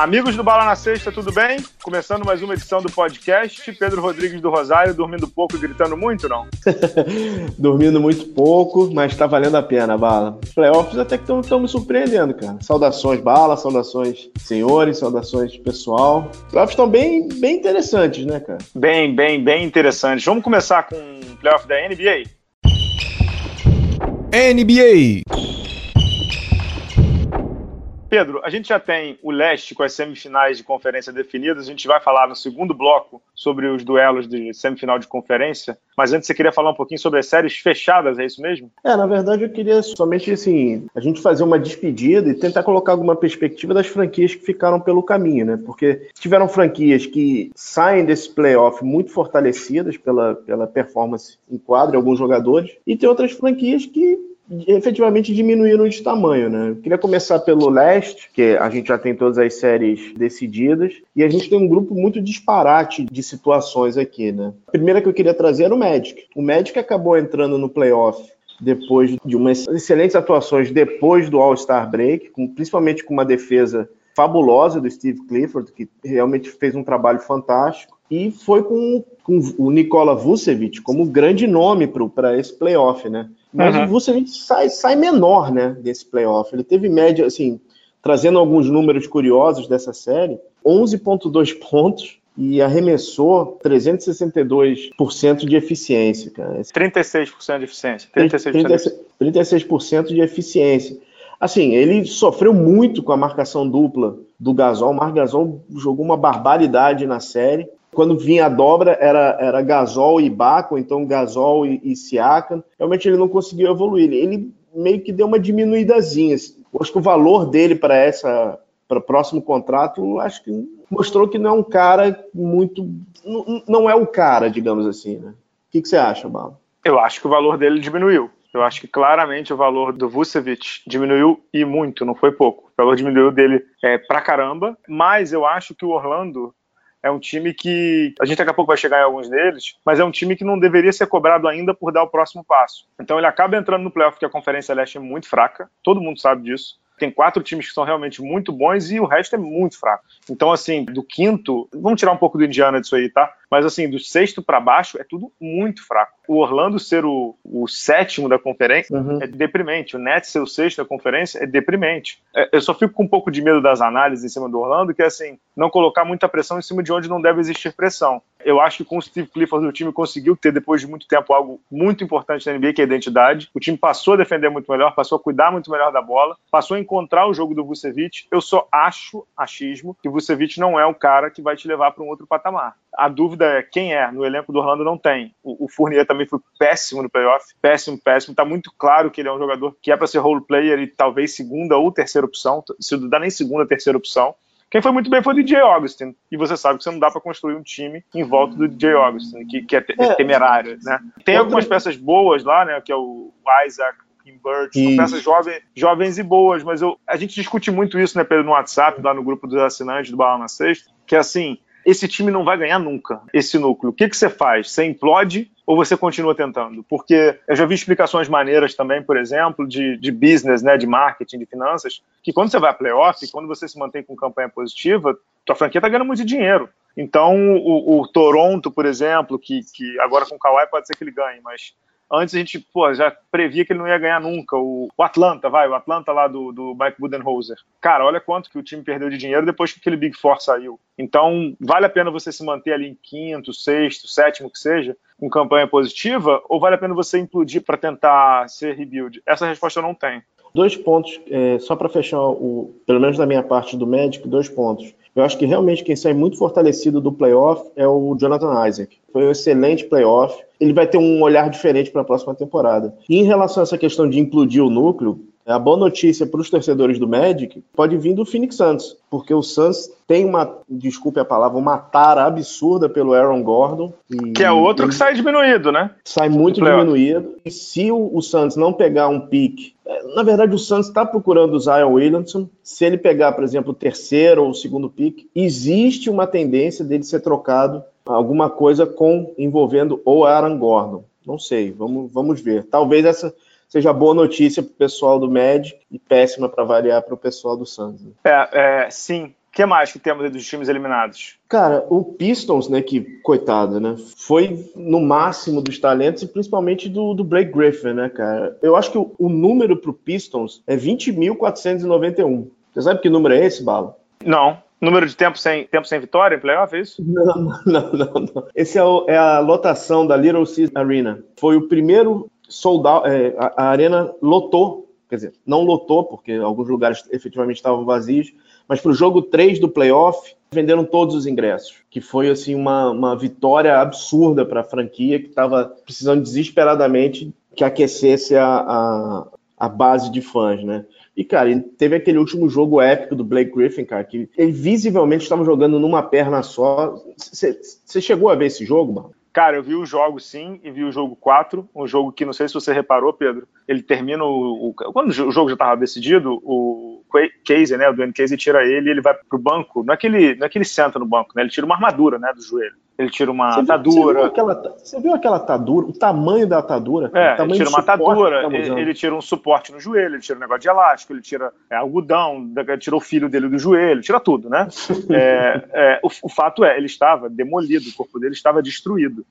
Amigos do Bala na Sexta, tudo bem? Começando mais uma edição do podcast. Pedro Rodrigues do Rosário, dormindo pouco e gritando muito, não? dormindo muito pouco, mas tá valendo a pena, Bala. Os playoffs até que estão me surpreendendo, cara. Saudações, Bala, saudações, senhores, saudações, pessoal. Os playoffs estão bem, bem interessantes, né, cara? Bem, bem, bem interessantes. Vamos começar com o playoff da NBA? NBA. Pedro, a gente já tem o leste com as semifinais de conferência definidas. A gente vai falar no segundo bloco sobre os duelos de semifinal de conferência. Mas antes você queria falar um pouquinho sobre as séries fechadas, é isso mesmo? É, na verdade eu queria somente assim, a gente fazer uma despedida e tentar colocar alguma perspectiva das franquias que ficaram pelo caminho, né? Porque tiveram franquias que saem desse playoff muito fortalecidas pela, pela performance em quadro, alguns jogadores, e tem outras franquias que efetivamente diminuíram de tamanho, né? Eu queria começar pelo leste, que a gente já tem todas as séries decididas, e a gente tem um grupo muito disparate de situações aqui, né? A primeira que eu queria trazer era o Magic. O Magic acabou entrando no playoff depois de umas excelentes atuações depois do All-Star Break, com, principalmente com uma defesa fabulosa do Steve Clifford, que realmente fez um trabalho fantástico, e foi com, com o Nikola Vucevic como grande nome para esse playoff, né? Mas uhum. o Vucevic sai, sai menor, né, desse playoff. Ele teve média, assim, trazendo alguns números curiosos dessa série, 11.2 pontos e arremessou 362% de eficiência, cara. 36% de eficiência. 36%, 36, 36 de eficiência. Assim, ele sofreu muito com a marcação dupla do Gasol. O Mar Gasol jogou uma barbaridade na série. Quando vinha a dobra, era, era Gasol e Baco, então Gasol e, e Siakam. Realmente ele não conseguiu evoluir. Ele meio que deu uma diminuídazinha. Eu acho que o valor dele para essa para o próximo contrato, acho que mostrou que não é um cara muito. Não, não é o cara, digamos assim, né? O que, que você acha, Bala? Eu acho que o valor dele diminuiu. Eu acho que claramente o valor do Vucevic diminuiu e muito, não foi pouco. O valor diminuiu dele é, pra caramba, mas eu acho que o Orlando é um time que a gente daqui a pouco vai chegar em alguns deles, mas é um time que não deveria ser cobrado ainda por dar o próximo passo. Então ele acaba entrando no playoff, que a Conferência Leste é muito fraca, todo mundo sabe disso tem quatro times que são realmente muito bons e o resto é muito fraco. Então, assim, do quinto, vamos tirar um pouco do Indiana disso aí, tá? Mas, assim, do sexto para baixo é tudo muito fraco. O Orlando ser o, o sétimo da conferência uhum. é deprimente. O Nets ser o sexto da conferência é deprimente. É, eu só fico com um pouco de medo das análises em cima do Orlando, que é, assim, não colocar muita pressão em cima de onde não deve existir pressão. Eu acho que com o Steve Clifford o time conseguiu ter, depois de muito tempo, algo muito importante na NBA, que é a identidade. O time passou a defender muito melhor, passou a cuidar muito melhor da bola, passou a encontrar o jogo do Vucevic. Eu só acho, achismo, que o Vucevic não é o cara que vai te levar para um outro patamar. A dúvida é quem é. No elenco do Orlando não tem. O, o Fournier também foi péssimo no playoff. Péssimo, péssimo. Tá muito claro que ele é um jogador que é para ser role player e talvez segunda ou terceira opção. Se não dá nem segunda, terceira opção. Quem foi muito bem foi o DJ Augustin. E você sabe que você não dá para construir um time em volta do DJ Augustin, que, que é, é, temerário, né? Tem algumas peças boas lá, né? Que é o Isaac, Kim Bird, são peças jovens, jovens e boas, mas eu, a gente discute muito isso, né, Pedro, no WhatsApp, lá no grupo dos assinantes do Bala na Sexta, que é assim, esse time não vai ganhar nunca, esse núcleo. O que, que você faz? Você implode ou você continua tentando? Porque eu já vi explicações maneiras também, por exemplo, de, de business, né, de marketing, de finanças, que quando você vai a playoff, quando você se mantém com campanha positiva, tua franquia está ganhando muito dinheiro. Então, o, o, Toronto, por exemplo, que, que agora com o Kawhi pode ser que ele ganhe, mas Antes a gente pô, já previa que ele não ia ganhar nunca. O, o Atlanta, vai, o Atlanta lá do, do Mike Budenholzer. Cara, olha quanto que o time perdeu de dinheiro depois que aquele Big Four saiu. Então, vale a pena você se manter ali em quinto, sexto, sétimo que seja, com campanha positiva, ou vale a pena você implodir para tentar ser rebuild? Essa resposta eu não tenho. Dois pontos, é, só para fechar, o, pelo menos da minha parte do médico, dois pontos. Eu acho que realmente quem sai muito fortalecido do playoff é o Jonathan Isaac. Foi um excelente playoff. Ele vai ter um olhar diferente para a próxima temporada. E em relação a essa questão de implodir o núcleo, a boa notícia para os torcedores do Magic pode vir do Phoenix Suns, porque o Suns tem uma, desculpe a palavra, uma tara absurda pelo Aaron Gordon. que é outro que sai diminuído, né? Sai muito diminuído. E se o, o Suns não pegar um pique é, na verdade, o Santos está procurando o Zion Williamson. Se ele pegar, por exemplo, o terceiro ou o segundo pick, existe uma tendência dele ser trocado alguma coisa com envolvendo o Aaron Gordon. Não sei, vamos, vamos ver. Talvez essa seja boa notícia para o pessoal do Med e péssima para variar para o pessoal do Suns. Né? É, é, sim. O que mais que temos dos times eliminados? Cara, o Pistons, né, que, coitado, né, foi no máximo dos talentos e principalmente do, do Blake Griffin, né, cara. Eu acho que o, o número pro Pistons é 20.491. Você sabe que número é esse, Bala? Não. Número de tempo sem, tempo sem vitória em playoff, é isso? Não, não, não. não. Esse é, o, é, a lotação da Little Caesars Arena. Foi o primeiro soldado, é, a, a arena lotou, quer dizer, não lotou, porque alguns lugares efetivamente estavam vazios, mas para o jogo 3 do playoff, venderam todos os ingressos, que foi assim uma, uma vitória absurda para a franquia que estava precisando desesperadamente que aquecesse a, a, a, base de fãs, né? E, cara, teve aquele último jogo épico do Blake Griffin, cara, que ele visivelmente estava jogando numa perna só. Você chegou a ver esse jogo, mano? Cara, eu vi o jogo sim e vi o jogo 4, um jogo que não sei se você reparou, Pedro. Ele termina o. o quando o jogo já estava decidido, o Casey, né? O Dwayne Casey tira ele ele vai pro banco. Não é que ele, não é que ele senta no banco, né? Ele tira uma armadura, né, do joelho. Ele tira uma você atadura. Viu, você, viu aquela, você viu aquela atadura? O tamanho da atadura? É, ele tira uma atadura, tá ele, ele, tira um suporte no joelho, ele tira um negócio de elástico, ele tira é, algodão, ele tira o filho dele do joelho, tira tudo, né? é, é, o, o fato é, ele estava demolido, o corpo dele estava destruído.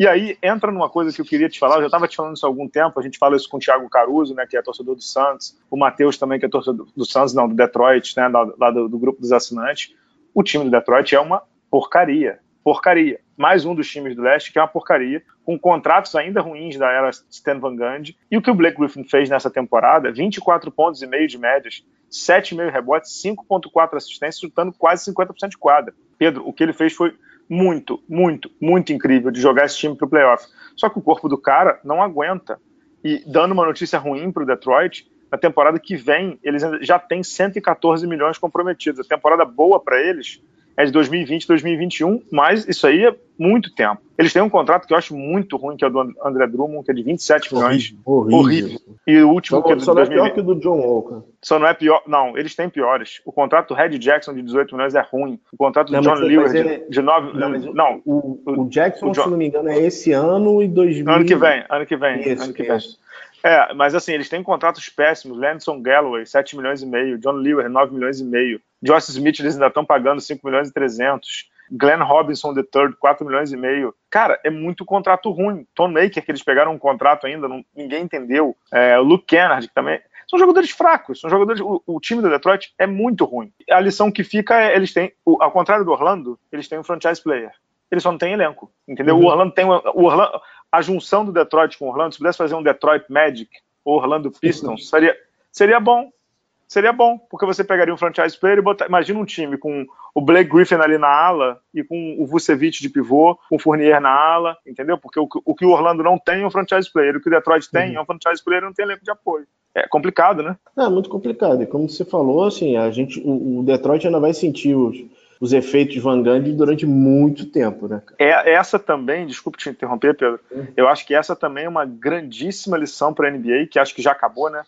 E aí entra numa coisa que eu queria te falar, eu já estava te falando isso há algum tempo, a gente fala isso com o Thiago Caruso, né, que é torcedor do Santos, o Matheus também, que é torcedor do Santos, não, do Detroit, né, lá, lá do, do, grupo dos assinantes. O time do Detroit é uma porcaria, porcaria. Mais um dos times do leste que é uma porcaria, com contratos ainda ruins da era Stan Van Gundy. E o que o Blake Griffin fez nessa temporada, 24 pontos e meio de médias, 7,5 rebotes, 5,4 assistências, chutando quase 50% de quadra. Pedro, o que ele fez foi muito, muito, muito incrível de jogar esse time para o playoff. Só que o corpo do cara não aguenta. E dando uma notícia ruim para o Detroit, na temporada que vem, eles já têm 114 milhões comprometidos. A temporada boa para eles é de 2020, 2021, mas isso aí é muito tempo. Eles têm um contrato que eu acho muito ruim, que é o do André Drummond, que é de 27 milhões. Horrível. horrível. E o último só, que é do Só não é pior que o do John Walker. Só não é pior. Não, eles têm piores. O contrato do Red Jackson de 18 milhões é ruim. O contrato do não, John Lewis ele... de, de 9. Não, não o, o, Jackson, o John... se não me engano, é esse ano e 2000. Ano que vem, ano que vem. Isso, ano que vem. É, mas assim, eles têm contratos péssimos. Landson Galloway, 7 milhões e meio. John Lewis, 9 milhões e meio. Josh Smith, eles ainda estão pagando 5 milhões e 300. Glenn Robinson III, 4 milhões e meio. Cara, é muito contrato ruim. Tom Maker, que eles pegaram um contrato ainda, não, ninguém entendeu. É, Luke Kennard, que também. São jogadores fracos, são jogadores. O, o, time do Detroit é muito ruim. A lição que fica é eles têm, o, ao contrário do Orlando, eles têm um franchise player. Eles só não têm elenco, entendeu? Uhum. O Orlando tem o Orlando, a junção do Detroit com o Orlando, se pudesse fazer um Detroit Magic ou Orlando Pistons, seria, seria bom. Seria bom, porque você pegaria um franchise player e botar. Imagina um time com o Blake Griffin ali na ala e com o Vucevic de pivô, com o Fournier na ala, entendeu? Porque o, o que o Orlando não tem é um franchise player, o que o Detroit tem uhum. é um franchise player e não tem elenco de apoio. É complicado, né? É muito complicado. E como você falou, assim, a gente, o, o Detroit ainda vai sentir os, os efeitos de Van Gundy durante muito tempo, né? É, essa também, desculpe te interromper, Pedro, uhum. eu acho que essa também é uma grandíssima lição para a NBA, que acho que já acabou, né?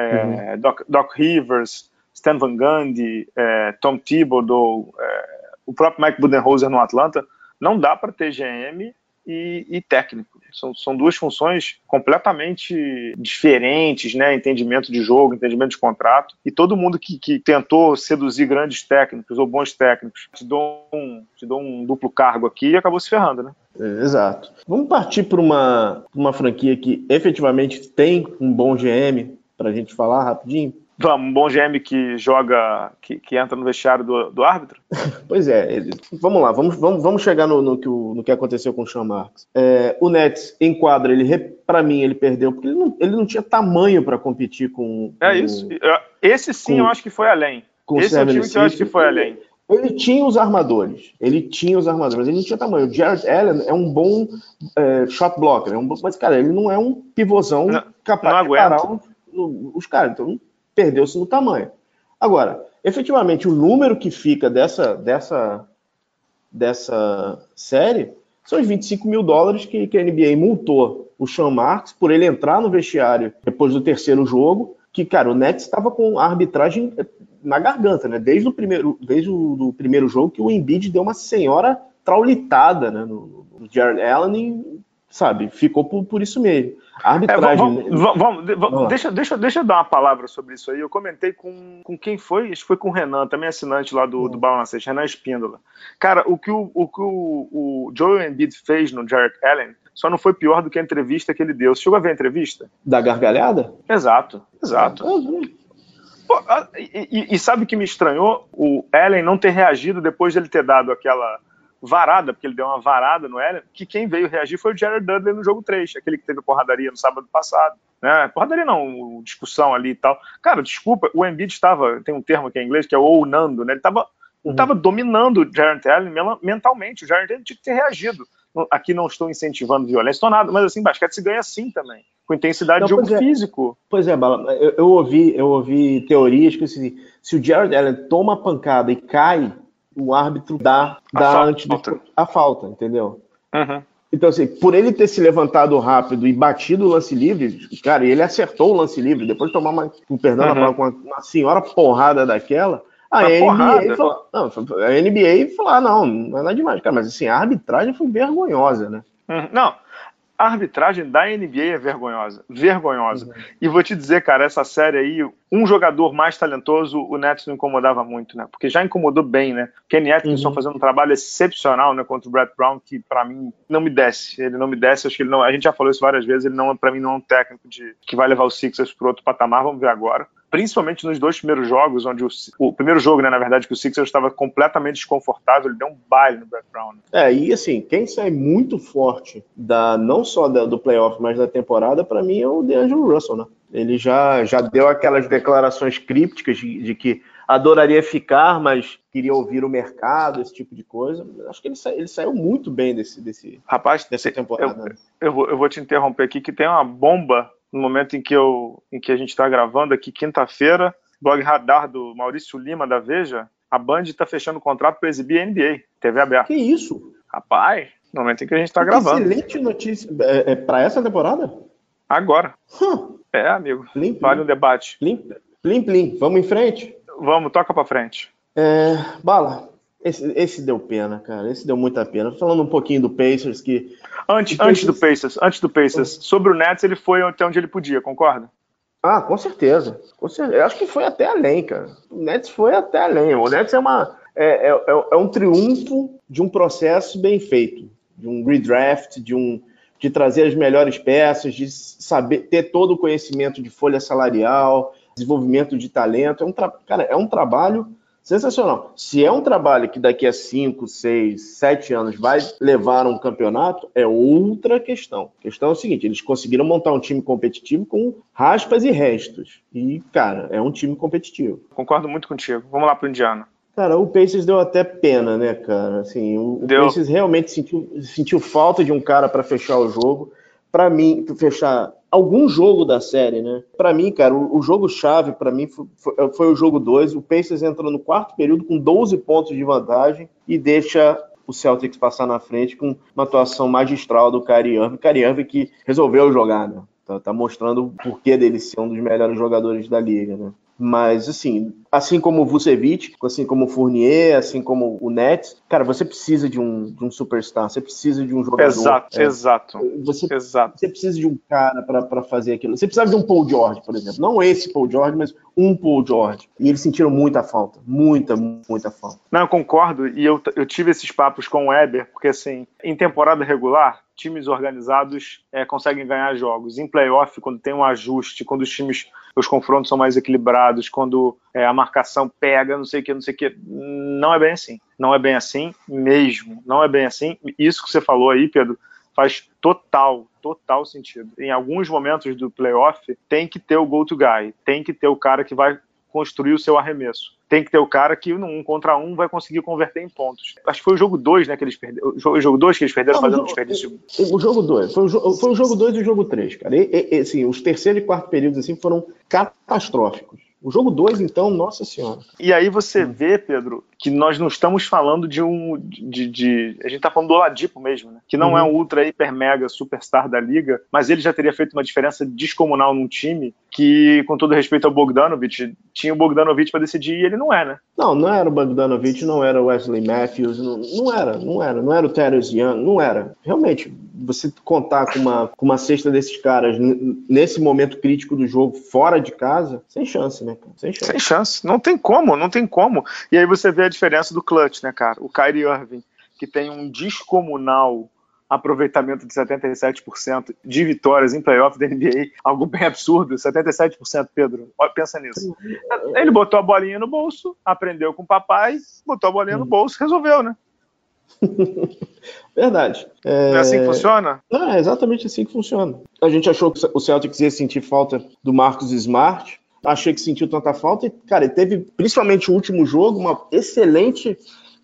Uhum. Doc, Doc, Rivers, Stan Van Gundy, é, Tom Thibodeau, é, o próprio Mike Budenholzer no Atlanta, não dá para ter GM e, e, técnico. São, são duas funções completamente diferentes, né? Entendimento de jogo, entendimento de contrato. E todo mundo que, que tentou seduzir grandes técnicos ou bons técnicos te dou um, te dou um duplo cargo aqui e acabou se ferrando, né? Exato. Vamos partir para uma, uma franquia que efetivamente tem um bom GM, para a gente falar rapidinho? Vamos, um bom GM que joga, que, que entra no vestiário do, do árbitro? pois é, ele, vamos lá, vamos, vamos, vamos chegar no, no, que, o, no que aconteceu com o Sean Marks. É, o Nets enquadra, ele para mim ele perdeu, porque ele não, ele não tinha tamanho para competir com, É isso, esse sim com, eu acho que foi além. Esse é o time que eu acho que foi além. Ele tinha os armadores, ele tinha os armadores, mas ele não tinha tamanho. O Jared Allen é um bom é, shot blocker, é um, mas, cara, ele não é um pivôzão não, capaz não de parar um, os caras. Então, perdeu-se no tamanho. Agora, efetivamente, o número que fica dessa, dessa, dessa série são os 25 mil dólares que, que a NBA multou o Sean Marks por ele entrar no vestiário depois do terceiro jogo, que, cara, o Nets estava com a arbitragem na garganta, né? Desde o primeiro, desde o do primeiro jogo que o Embiid deu uma senhora traulitada né, no, no Jared Allen sabe, ficou por, por isso mesmo. A arbitragem. É, vamos, vamos, vamos, deixa, deixa, deixa eu dar uma palavra sobre isso aí. Eu comentei com, com quem foi? Acho que foi com o Renan, também assinante lá do, do Bala Renan Espíndola. Cara, o que o, o, que o, o Joel Embiid fez no Jared Allen só não foi pior do que a entrevista que ele deu. Você chegou a ver a entrevista? Da gargalhada? Exato, exato. Pô, e, e, sabe o que me estranhou? O Allen não ter reagido depois de ele ter dado aquela varada, porque ele deu uma varada no Allen, que quem veio reagir foi o Jared Dudley no jogo 3, aquele que teve porradaria no sábado passado. Né? Porradaria não, discussão ali e tal. Cara, desculpa, o Embiid estava, tem um termo que é em inglês, que é ounando, né? Ele estava uhum. Tava dominando o Jared Allen mentalmente. O Jared Allen tinha que ter reagido. Aqui não estou incentivando violência, estou nada, mas assim, basquete se ganha assim também, com intensidade não, de jogo é. físico. Pois é, Bala, eu, eu, ouvi, eu ouvi teorias que assim, se o Jared Allen toma a pancada e cai, o árbitro dá, dá a antes falta. a falta, entendeu? Uhum. Então, assim, por ele ter se levantado rápido e batido o lance livre, cara, ele acertou o lance livre, depois de tomar uma, perdão, uhum. uma, uma senhora porrada daquela, a NBA, porrada, falou, não, a NBA falou, ah, não, não é nada demais, cara, mas assim, a arbitragem foi vergonhosa, né? Uhum. Não, a arbitragem da NBA é vergonhosa, vergonhosa. Uhum. E vou te dizer, cara, essa série aí, um jogador mais talentoso, o Nets não incomodava muito, né? Porque já incomodou bem, né? Kenny Atkinson uhum. fazendo um trabalho excepcional, né, contra o Brett Brown, que para mim não me desce. Ele não me desce, acho que ele não. A gente já falou isso várias vezes. Ele não, para mim, não é um técnico de que vai levar os Sixers para outro patamar. Vamos ver agora principalmente nos dois primeiros jogos, onde o, o, primeiro jogo, né, na verdade, que o Sixers estava completamente desconfortável, ele deu um baile no Brett Brown. Né? É, e assim, quem sai muito forte da não só da, do playoff, mas da temporada, para mim é o DeAngelo Russell, né? Ele já, já deu aquelas declarações crípticas de, de que adoraria ficar, mas queria ouvir o mercado, esse tipo de coisa. Acho que ele, sa ele saiu muito bem desse, desse rapaz dessa temporada. Eu, eu, vou, eu vou te interromper aqui que tem uma bomba no momento em que, eu, em que a gente está gravando aqui, quinta-feira, blog Radar do Maurício Lima da Veja, a Band está fechando o contrato para exibir a NBA, TV aberta. Que isso? Rapaz, no momento em que a gente está gravando. Excelente notícia. É, é para essa temporada? Agora. Hum. É, amigo. Plim, vale um debate. Plim, plim, plim. Vamos em frente? Vamos, toca para frente. É, Bala, esse, esse, deu pena, cara. Esse deu muita pena. Falando um pouquinho do Pacers, que. Antes, Pacers... antes do Pacers, antes do Pacers, sobre o Nets, ele foi até onde ele podia, concorda? Ah, com certeza. Com certeza. Eu acho que foi até além, cara. O Nets foi até além. O Nets é uma. É, é, é um triunfo de um processo bem feito, de um redraft, de um de trazer as melhores peças, de saber ter todo o conhecimento de folha salarial, desenvolvimento de talento. É um cara, é um trabalho sensacional. Se é um trabalho que daqui a 5, 6, 7 anos vai levar a um campeonato, é outra questão. A questão é o seguinte: eles conseguiram montar um time competitivo com raspas e restos. E, cara, é um time competitivo. Concordo muito contigo. Vamos lá para o Indiana. Cara, o Pacers deu até pena, né, cara? Assim, o, deu. o Pacers realmente sentiu, sentiu falta de um cara para fechar o jogo. Para mim, fechar algum jogo da série, né? Para mim, cara, o, o jogo chave para mim foi, foi, foi, o jogo 2. O Pacers entrou no quarto período com 12 pontos de vantagem e deixa o Celtics passar na frente com uma atuação magistral do. Kyrie Irving que resolveu jogar, né? Tá, tá mostrando o porquê dele ser um dos melhores jogadores da liga, né? Mas, assim, assim como o Vucevic, assim como o Fournier, assim como o Nets, cara, você precisa de um, de um superstar, você precisa de um jogador. Exato, é, exato. Você, exato. você precisa de um cara para fazer aquilo. Você precisa de um Paul George, por exemplo. Não esse Paul George, mas um Paul George. E eles sentiram muita falta. Muita, muita falta. Não, eu concordo. E eu, eu tive esses papos com o Weber, porque, assim, em temporada regular, times organizados é, conseguem ganhar jogos. Em playoff, quando tem um ajuste, quando os times, os confrontos são mais equilibrados, quando é, a marcação pega, não sei o que, não sei o que, não é bem assim. Não é bem assim mesmo. Não é bem assim. Isso que você falou aí, Pedro, faz total, total sentido. Em alguns momentos do playoff, tem que ter o go-to guy, tem que ter o cara que vai construir o seu arremesso tem que ter o cara que no um contra um vai conseguir converter em pontos. Acho que foi o jogo 2, né, que eles perderam. O jogo 2 que eles perderam Não, fazendo um desperdício. O jogo 2, foi, foi, o jogo 2 e o jogo 3, cara. E, e, assim, os terceiro e quarto períodos assim foram catastróficos. O jogo 2, então, nossa senhora. E aí você vê, Pedro, que nós não estamos falando de um. De, de a gente está falando do Oladipo mesmo, né? Que não uhum. é um ultra, hiper, mega superstar da liga, mas ele já teria feito uma diferença descomunal num time que, com todo respeito ao Bogdanovich, tinha o Bogdanovich para decidir e ele não é, né? Não, não era o Bogdanovich, não era o Wesley Matthews, não, não era, não era, não era o Terence Young, não era. Realmente, você contar com uma, com uma cesta desses caras nesse momento crítico do jogo, fora de casa, sem chance, né, cara? Sem chance. Sem chance, não tem como, não tem como. E aí você vê a diferença do clutch, né, cara? O Kyrie Irving, que tem um descomunal aproveitamento de 77% de vitórias em playoff da NBA, algo bem absurdo, 77%, Pedro. Pensa nisso. Ele botou a bolinha no bolso, aprendeu com o papai, botou a bolinha no hum. bolso, resolveu, né? Verdade. É... É assim que funciona? Não, é exatamente assim que funciona. A gente achou que o Celtics ia sentir falta do Marcos Smart, achei que sentiu tanta falta e, cara, teve, principalmente o último jogo, uma excelente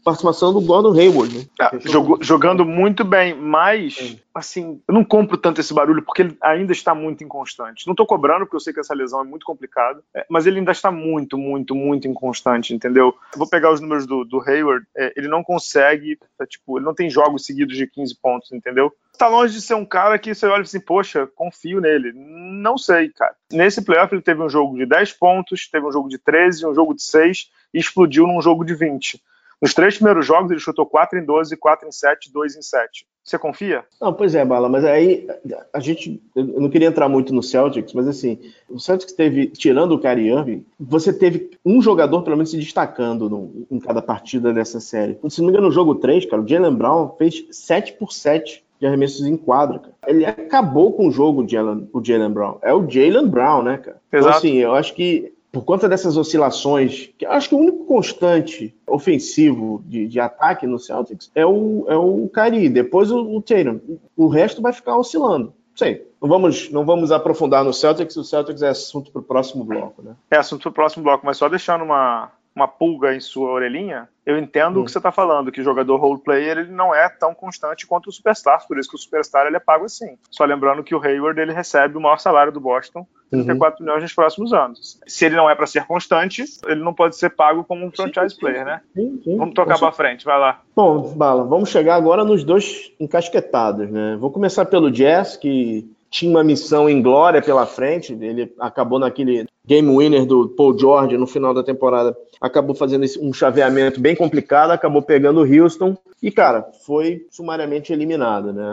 participação do Gordon Hayward. Né? É, jogou, jogando muito bem, mas, assim, eu não compro tanto esse barulho porque ele ainda está muito inconstante. Não estou cobrando, porque eu sei que essa lesão é muito complicada, é, mas ele ainda está muito, muito, muito inconstante, entendeu? vou pegar os números do, do Hayward, é, ele não consegue, é, tipo, ele não tem jogos seguidos de 15 pontos, entendeu? Está longe de ser um cara que você olha assim, poxa, confio nele. Não sei, cara. Nesse playoff ele teve um jogo de 10 pontos, teve um jogo de 13, um jogo de 6 e explodiu num jogo de 20. Nos três primeiros jogos, ele chutou 4 em 12, 4 em 7, 2 em 7. Você confia? Não, pois é, Bala, mas aí a gente. Eu não queria entrar muito no Celtics, mas assim, o Celtics teve, tirando o Kyrie Irving, você teve um jogador pelo menos se destacando no, em cada partida dessa série. Se não me engano, no jogo 3, cara, o Jalen Brown fez 7 por 7 de arremessos em quadra, cara. Ele acabou com o jogo, o Jalen Brown. É o Jalen Brown, né, cara? Então, Exato. Então, assim, eu acho que por conta dessas oscilações, que acho que o único constante ofensivo de, de ataque no Celtics é o, é o Kyrie, depois o, o Tatum. O resto vai ficar oscilando. Sei. Não vamos, não vamos aprofundar no Celtics, o Celtics é assunto para o próximo bloco, né? É assunto para o próximo bloco, mas só deixando uma, uma pulga em sua orelhinha, eu entendo hum. o que você está falando, que o jogador role player ele não é tão constante quanto o superstar, por isso que o superstar ele é pago assim. Só lembrando que o Hayward ele recebe o maior salário do Boston, 34 uhum. milhões nos próximos anos. Se ele não é para ser constante, ele não pode ser pago como um franchise player, né? Sim, sim. Vamos tocar para frente, vai lá. Bom, Bala, vamos chegar agora nos dois encasquetados, né? Vou começar pelo Jazz, que tinha uma missão em glória pela frente. Ele acabou naquele game winner do Paul George no final da temporada. Acabou fazendo um chaveamento bem complicado, acabou pegando o Houston e, cara, foi sumariamente eliminado. Né?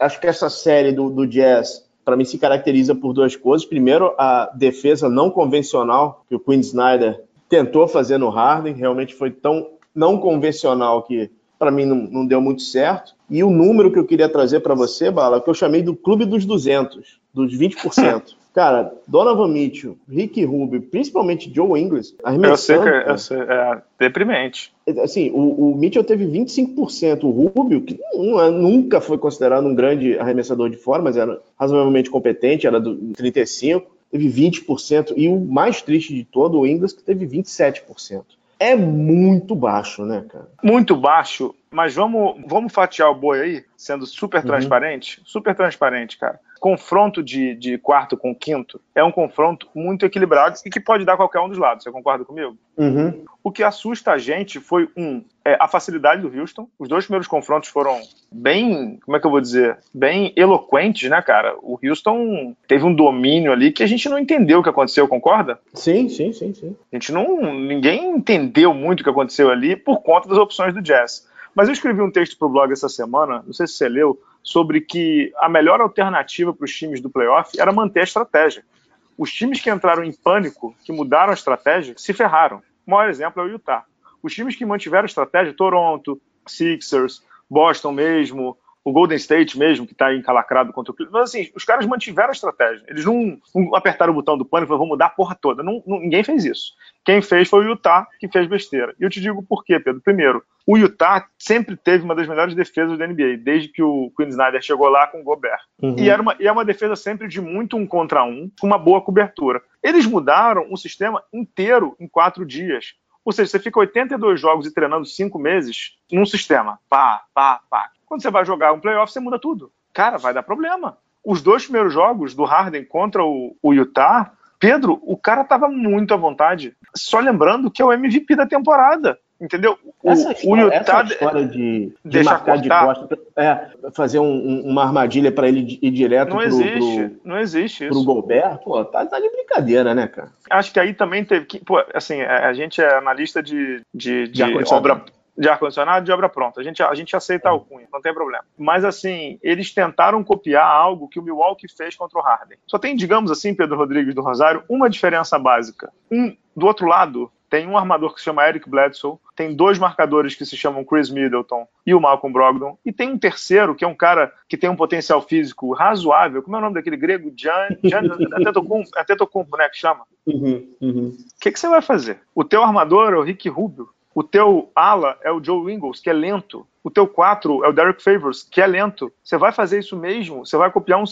Acho que essa série do, do Jazz, para mim, se caracteriza por duas coisas. Primeiro, a defesa não convencional que o Quinn Snyder tentou fazer no Harden, realmente foi tão não convencional que para mim não, não, deu muito certo. E o número que eu queria trazer para você, Bala, que eu chamei do clube dos 200, dos 20%. Cara, Donovan Mitchell, Rick Rubio, principalmente Joe Ingles, arremessando... Eu sei que eu sei, é deprimente. Assim, o, o Mitchell teve 25%, o Rubio, que é, nunca foi considerado um grande arremessador de fora, mas era razoavelmente competente, era do 35%, teve 20%, e o mais triste de todo, o Ingles, que teve 27% é muito baixo, né, cara? Muito baixo, mas vamos, vamos fatiar o boi aí, sendo super uhum. transparente? Super transparente, cara confronto de, de quarto com quinto é um confronto muito equilibrado e que pode dar qualquer um dos lados. Você concorda comigo? Uhum. O que assusta a gente foi, um, é a facilidade do Houston. Os dois primeiros confrontos foram bem, como é que eu vou dizer? Bem eloquentes, né, cara? O Houston teve um domínio ali que a gente não entendeu o que aconteceu, concorda? Sim, sim, sim, sim. A gente não. Ninguém entendeu muito o que aconteceu ali por conta das opções do Jazz. Mas eu escrevi um texto para o blog essa semana, não sei se você leu, sobre que a melhor alternativa para os times do playoff era manter a estratégia. Os times que entraram em pânico, que mudaram a estratégia, se ferraram. O maior exemplo é o Utah. Os times que mantiveram a estratégia, Toronto, Sixers, Boston mesmo, o Golden State mesmo, que está encalacrado contra o Clippers. Mas assim, os caras mantiveram a estratégia. Eles não, não apertaram o botão do pânico e falaram, vamos mudar a porra toda. Não, não, ninguém fez isso. Quem fez foi o Utah, que fez besteira. E eu te digo por quê, Pedro. Primeiro, o Utah sempre teve uma das melhores defesas da NBA, desde que o Quinn Snyder chegou lá com o Gobert. Uhum. E, era uma, e é uma defesa sempre de muito um contra um, com uma boa cobertura. Eles mudaram o sistema inteiro em quatro dias. Ou seja, você fica 82 jogos e treinando cinco meses num sistema. Pá, pá, pá. Quando você vai jogar um playoff, você muda tudo. Cara, vai dar problema. Os dois primeiros jogos do Harden contra o, o Utah Pedro, o cara estava muito à vontade. Só lembrando que é o MVP da temporada. Entendeu? O, essa história, o Utah essa história de, de marcar cortar. de costa, é, fazer um, uma armadilha para ele ir direto não pro, existe, pro, não existe isso. pro Gobert, pô, tá, tá de brincadeira, né, cara? Acho que aí também teve que, pô, assim, a gente é analista de, de, de, de obra de ar-condicionado de obra pronta. A gente, a gente aceita a alcunha, não tem problema. Mas, assim, eles tentaram copiar algo que o Milwaukee fez contra o Harden. Só tem, digamos assim, Pedro Rodrigues do Rosário, uma diferença básica. Um, do outro lado, tem um armador que se chama Eric Bledsoe, tem dois marcadores que se chamam Chris Middleton e o Malcolm Brogdon, e tem um terceiro que é um cara que tem um potencial físico razoável. Como é o nome daquele grego? Jan, Jan Antetokounmpo, né, que chama? O uhum, uhum. que, que você vai fazer? O teu armador é o Rick Rubio. O teu ala é o Joe Ingles, que é lento. O teu 4 é o Derek Favors, que é lento. Você vai fazer isso mesmo? Você vai copiar um,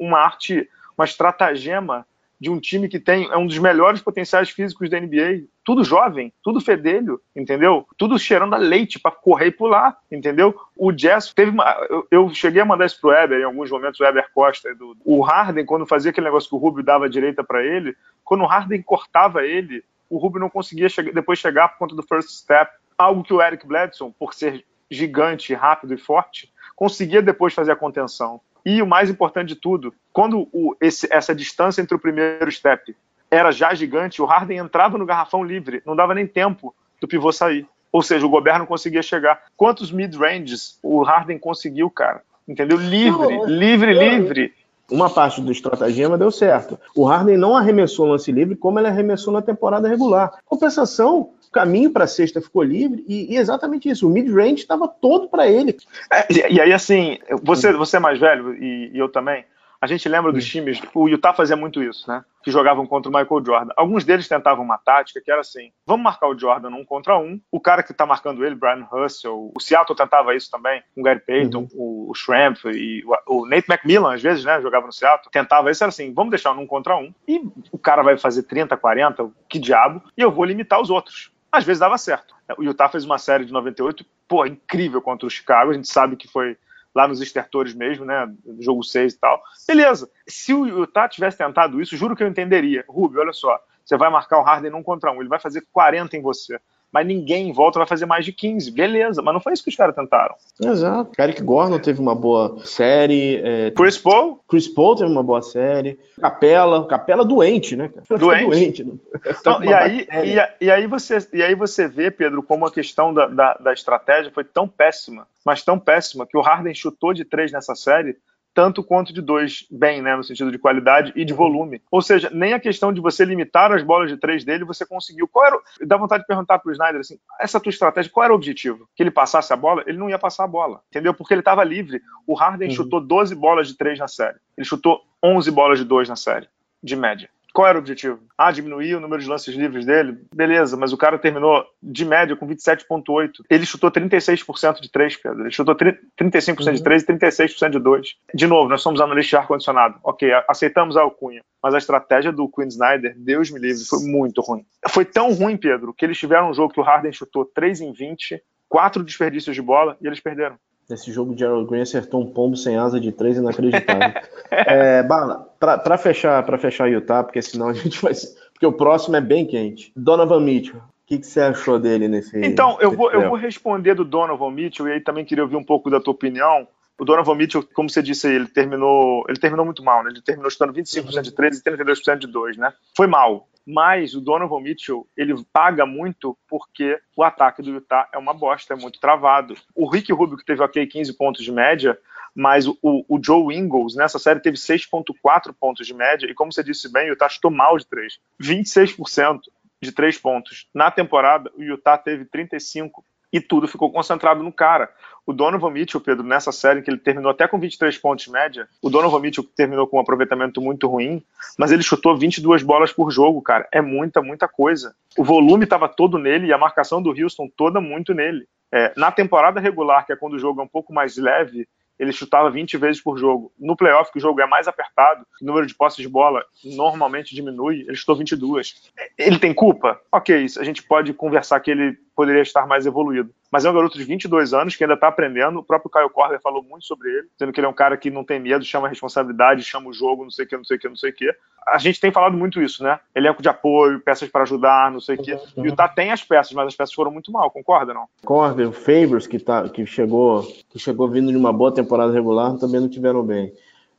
uma arte, uma estratagema de um time que tem é um dos melhores potenciais físicos da NBA, tudo jovem, tudo fedelho, entendeu? Tudo cheirando a leite para correr e pular, entendeu? O Jazz teve uma, eu, eu, cheguei a mandar isso pro Weber em alguns momentos, o Weber Costa, do, o Harden quando fazia aquele negócio que o Rubio dava direita para ele, quando o Harden cortava ele, o Rubio não conseguia chegar, depois chegar por conta do first step, algo que o Eric Bledson, por ser gigante, rápido e forte, conseguia depois fazer a contenção. E o mais importante de tudo, quando o, esse, essa distância entre o primeiro step era já gigante, o Harden entrava no garrafão livre, não dava nem tempo do pivô sair. Ou seja, o governo não conseguia chegar. Quantos mid-ranges o Harden conseguiu, cara? Entendeu? Livre, não, livre, não, livre. Uma parte do estratagema deu certo. O Harden não arremessou o lance livre como ele arremessou na temporada regular. Compensação, o caminho para a sexta ficou livre e, e, exatamente isso. O mid-range estava todo para ele. É, e, e, aí, assim, você, você é mais velho e, e eu também. A gente lembra dos times, o Utah fazia muito isso, né? Que jogavam contra o Michael Jordan. Alguns deles tentavam uma tática que era assim: vamos marcar o Jordan um contra um. O cara que tá marcando ele, Brian Russell, o Seattle tentava isso também, com o Gary Payton, uhum. o, Shrimp e o, Nate McMillan, às vezes, né? Jogava no Seattle. Tentava isso, era assim: vamos deixar um contra um. E o cara vai fazer 30, 40, que diabo, e eu vou limitar os outros. Às vezes dava certo. O Utah fez uma série de 98, pô, incrível contra o Chicago. A gente sabe que foi lá nos estertores mesmo, né? Jogo 6 e tal. Beleza. Se o Utah tivesse tentado isso, juro que eu entenderia. Rubio, olha só. Você vai marcar o Harden um contra um, ele vai fazer 40 em você mas ninguém em volta vai fazer mais de 15. Beleza, mas não foi isso que os caras tentaram. Exato. Eric Gordon teve uma boa série. É... Chris Paul? Chris Paul teve uma boa série. Capela, Capela doente, né? Doente. doente né? Não, e, aí, e, e, aí você, e aí você vê, Pedro, como a questão da, da, da estratégia foi tão péssima, mas tão péssima, que o Harden chutou de três nessa série tanto quanto de dois bem, né, no sentido de qualidade e de volume. Ou seja, nem a questão de você limitar as bolas de três dele você conseguiu. Qual era? O... Dá vontade de perguntar para o Snyder assim, essa tua estratégia, qual era o objetivo? Que ele passasse a bola? Ele não ia passar a bola, entendeu? Porque ele estava livre. O Harden uhum. chutou 12 bolas de três na série. Ele chutou 11 bolas de dois na série, de média. Qual era o objetivo? Ah, diminuir o número de lances livres dele? Beleza, mas o cara terminou de média com 27,8. Ele chutou 36% de 3, Pedro. Ele chutou 35% uhum. de 3 e 36% de 2. De novo, nós somos analistas de ar-condicionado. Ok, aceitamos a alcunha. Mas a estratégia do Quinn Snyder, Deus me livre, foi muito ruim. Foi tão ruim, Pedro, que eles tiveram um jogo que o Harden chutou 3 em 20, quatro desperdícios de bola e eles perderam. Nesse jogo, o Gerald Green acertou um pombo sem asa de três inacreditável. é, Bala, para fechar, para fechar Utah, porque senão a gente vai. Porque o próximo é bem quente. Donovan Mitchell. O que, que você achou dele nesse. Então, eu vou, eu vou responder do Donovan Mitchell e aí também queria ouvir um pouco da tua opinião. O Donovan Mitchell, como você disse aí, ele terminou, ele terminou muito mal, né? Ele terminou chutando 25% de 3 e 32% de 2, né? Foi mal mas o Donovan Mitchell ele paga muito porque o ataque do Utah é uma bosta, é muito travado. O Rick Rubio, que teve ok 15 pontos de média, mas o, o Joe Ingles nessa série teve 6,4 pontos de média, e como você disse bem, o Utah chutou mal de 3, 26% de 3 pontos. Na temporada, o Utah teve 35 e tudo ficou concentrado no cara. O Donovan Mitchell, Pedro, nessa série que ele terminou até com 23 pontos média, o Donovan Mitchell terminou com um aproveitamento muito ruim, mas ele chutou 22 bolas por jogo, cara. É muita, muita coisa. O volume estava todo nele e a marcação do Houston toda muito nele. É, na temporada regular, que é quando o jogo é um pouco mais leve, ele chutava 20 vezes por jogo. No playoff, que o jogo é mais apertado, o número de posses de bola normalmente diminui, ele chutou 22. Ele tem culpa? Ok, a gente pode conversar que ele poderia estar mais evoluído. Mas é um garoto de 22 anos que ainda está aprendendo. O próprio Caio Corder falou muito sobre ele, dizendo que ele é um cara que não tem medo, chama a responsabilidade, chama o jogo, não sei o que, não sei o que, não sei o que. A gente tem falado muito isso, né? Elenco de apoio, peças para ajudar, não sei o que. Uhum. E o Tá tem as peças, mas as peças foram muito mal, concorda não? Corder, o Favors, que, tá, que, chegou, que chegou vindo de uma boa temporada regular, também não tiveram bem.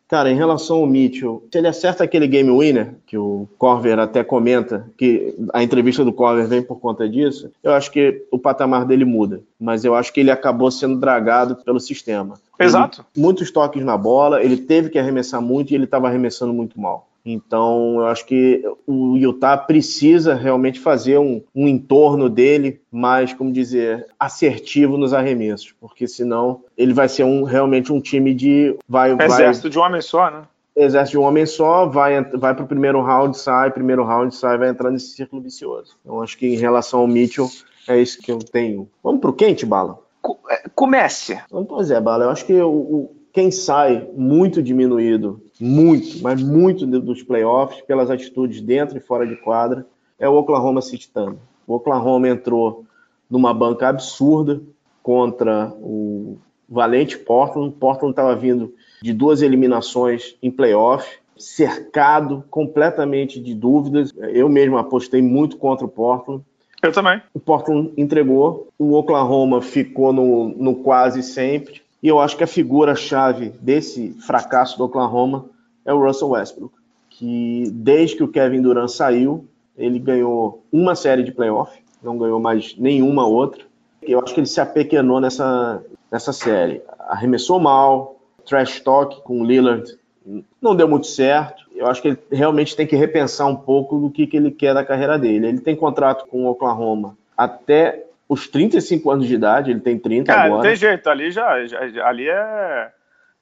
Cara, em relação ao Mitchell, se ele acerta aquele game winner, que o Corver até comenta, que a entrevista do Corver vem por conta disso, eu acho que o patamar dele muda. Mas eu acho que ele acabou sendo dragado pelo sistema. Exato. Ele, muitos toques na bola, ele teve que arremessar muito e ele estava arremessando muito mal. Então, eu acho que o Utah precisa realmente fazer um, um entorno dele mais, como dizer, assertivo nos arremessos, porque senão ele vai ser um, realmente um time de. Vai, Exército vai, de um homem só, né? Exército de um homem só, vai, vai para o primeiro round, sai, primeiro round, sai, vai entrando nesse círculo vicioso. Então, acho que em relação ao Mitchell, é isso que eu tenho. Vamos para o quente, Bala? É, comece. Então, pois é, Bala, eu acho que o quem sai muito diminuído, muito, mas muito dos playoffs, pelas atitudes dentro e fora de quadra, é o Oklahoma City Thunder. O Oklahoma entrou numa banca absurda contra o valente Portland. Portland estava vindo de duas eliminações em playoff, cercado completamente de dúvidas. Eu mesmo apostei muito contra o Portland. Eu também. O Portland entregou, o Oklahoma ficou no, no quase sempre. E eu acho que a figura-chave desse fracasso do Oklahoma é o Russell Westbrook, que desde que o Kevin Durant saiu, ele ganhou uma série de playoff, não ganhou mais nenhuma outra. Eu acho que ele se apequenou nessa, nessa série. Arremessou mal, trash talk com o Lillard não deu muito certo. Eu acho que ele realmente tem que repensar um pouco do que, que ele quer da carreira dele. Ele tem contrato com o Oklahoma até os 35 anos de idade, ele tem 30 Cara, agora. Não tem jeito, ali já, já ali é.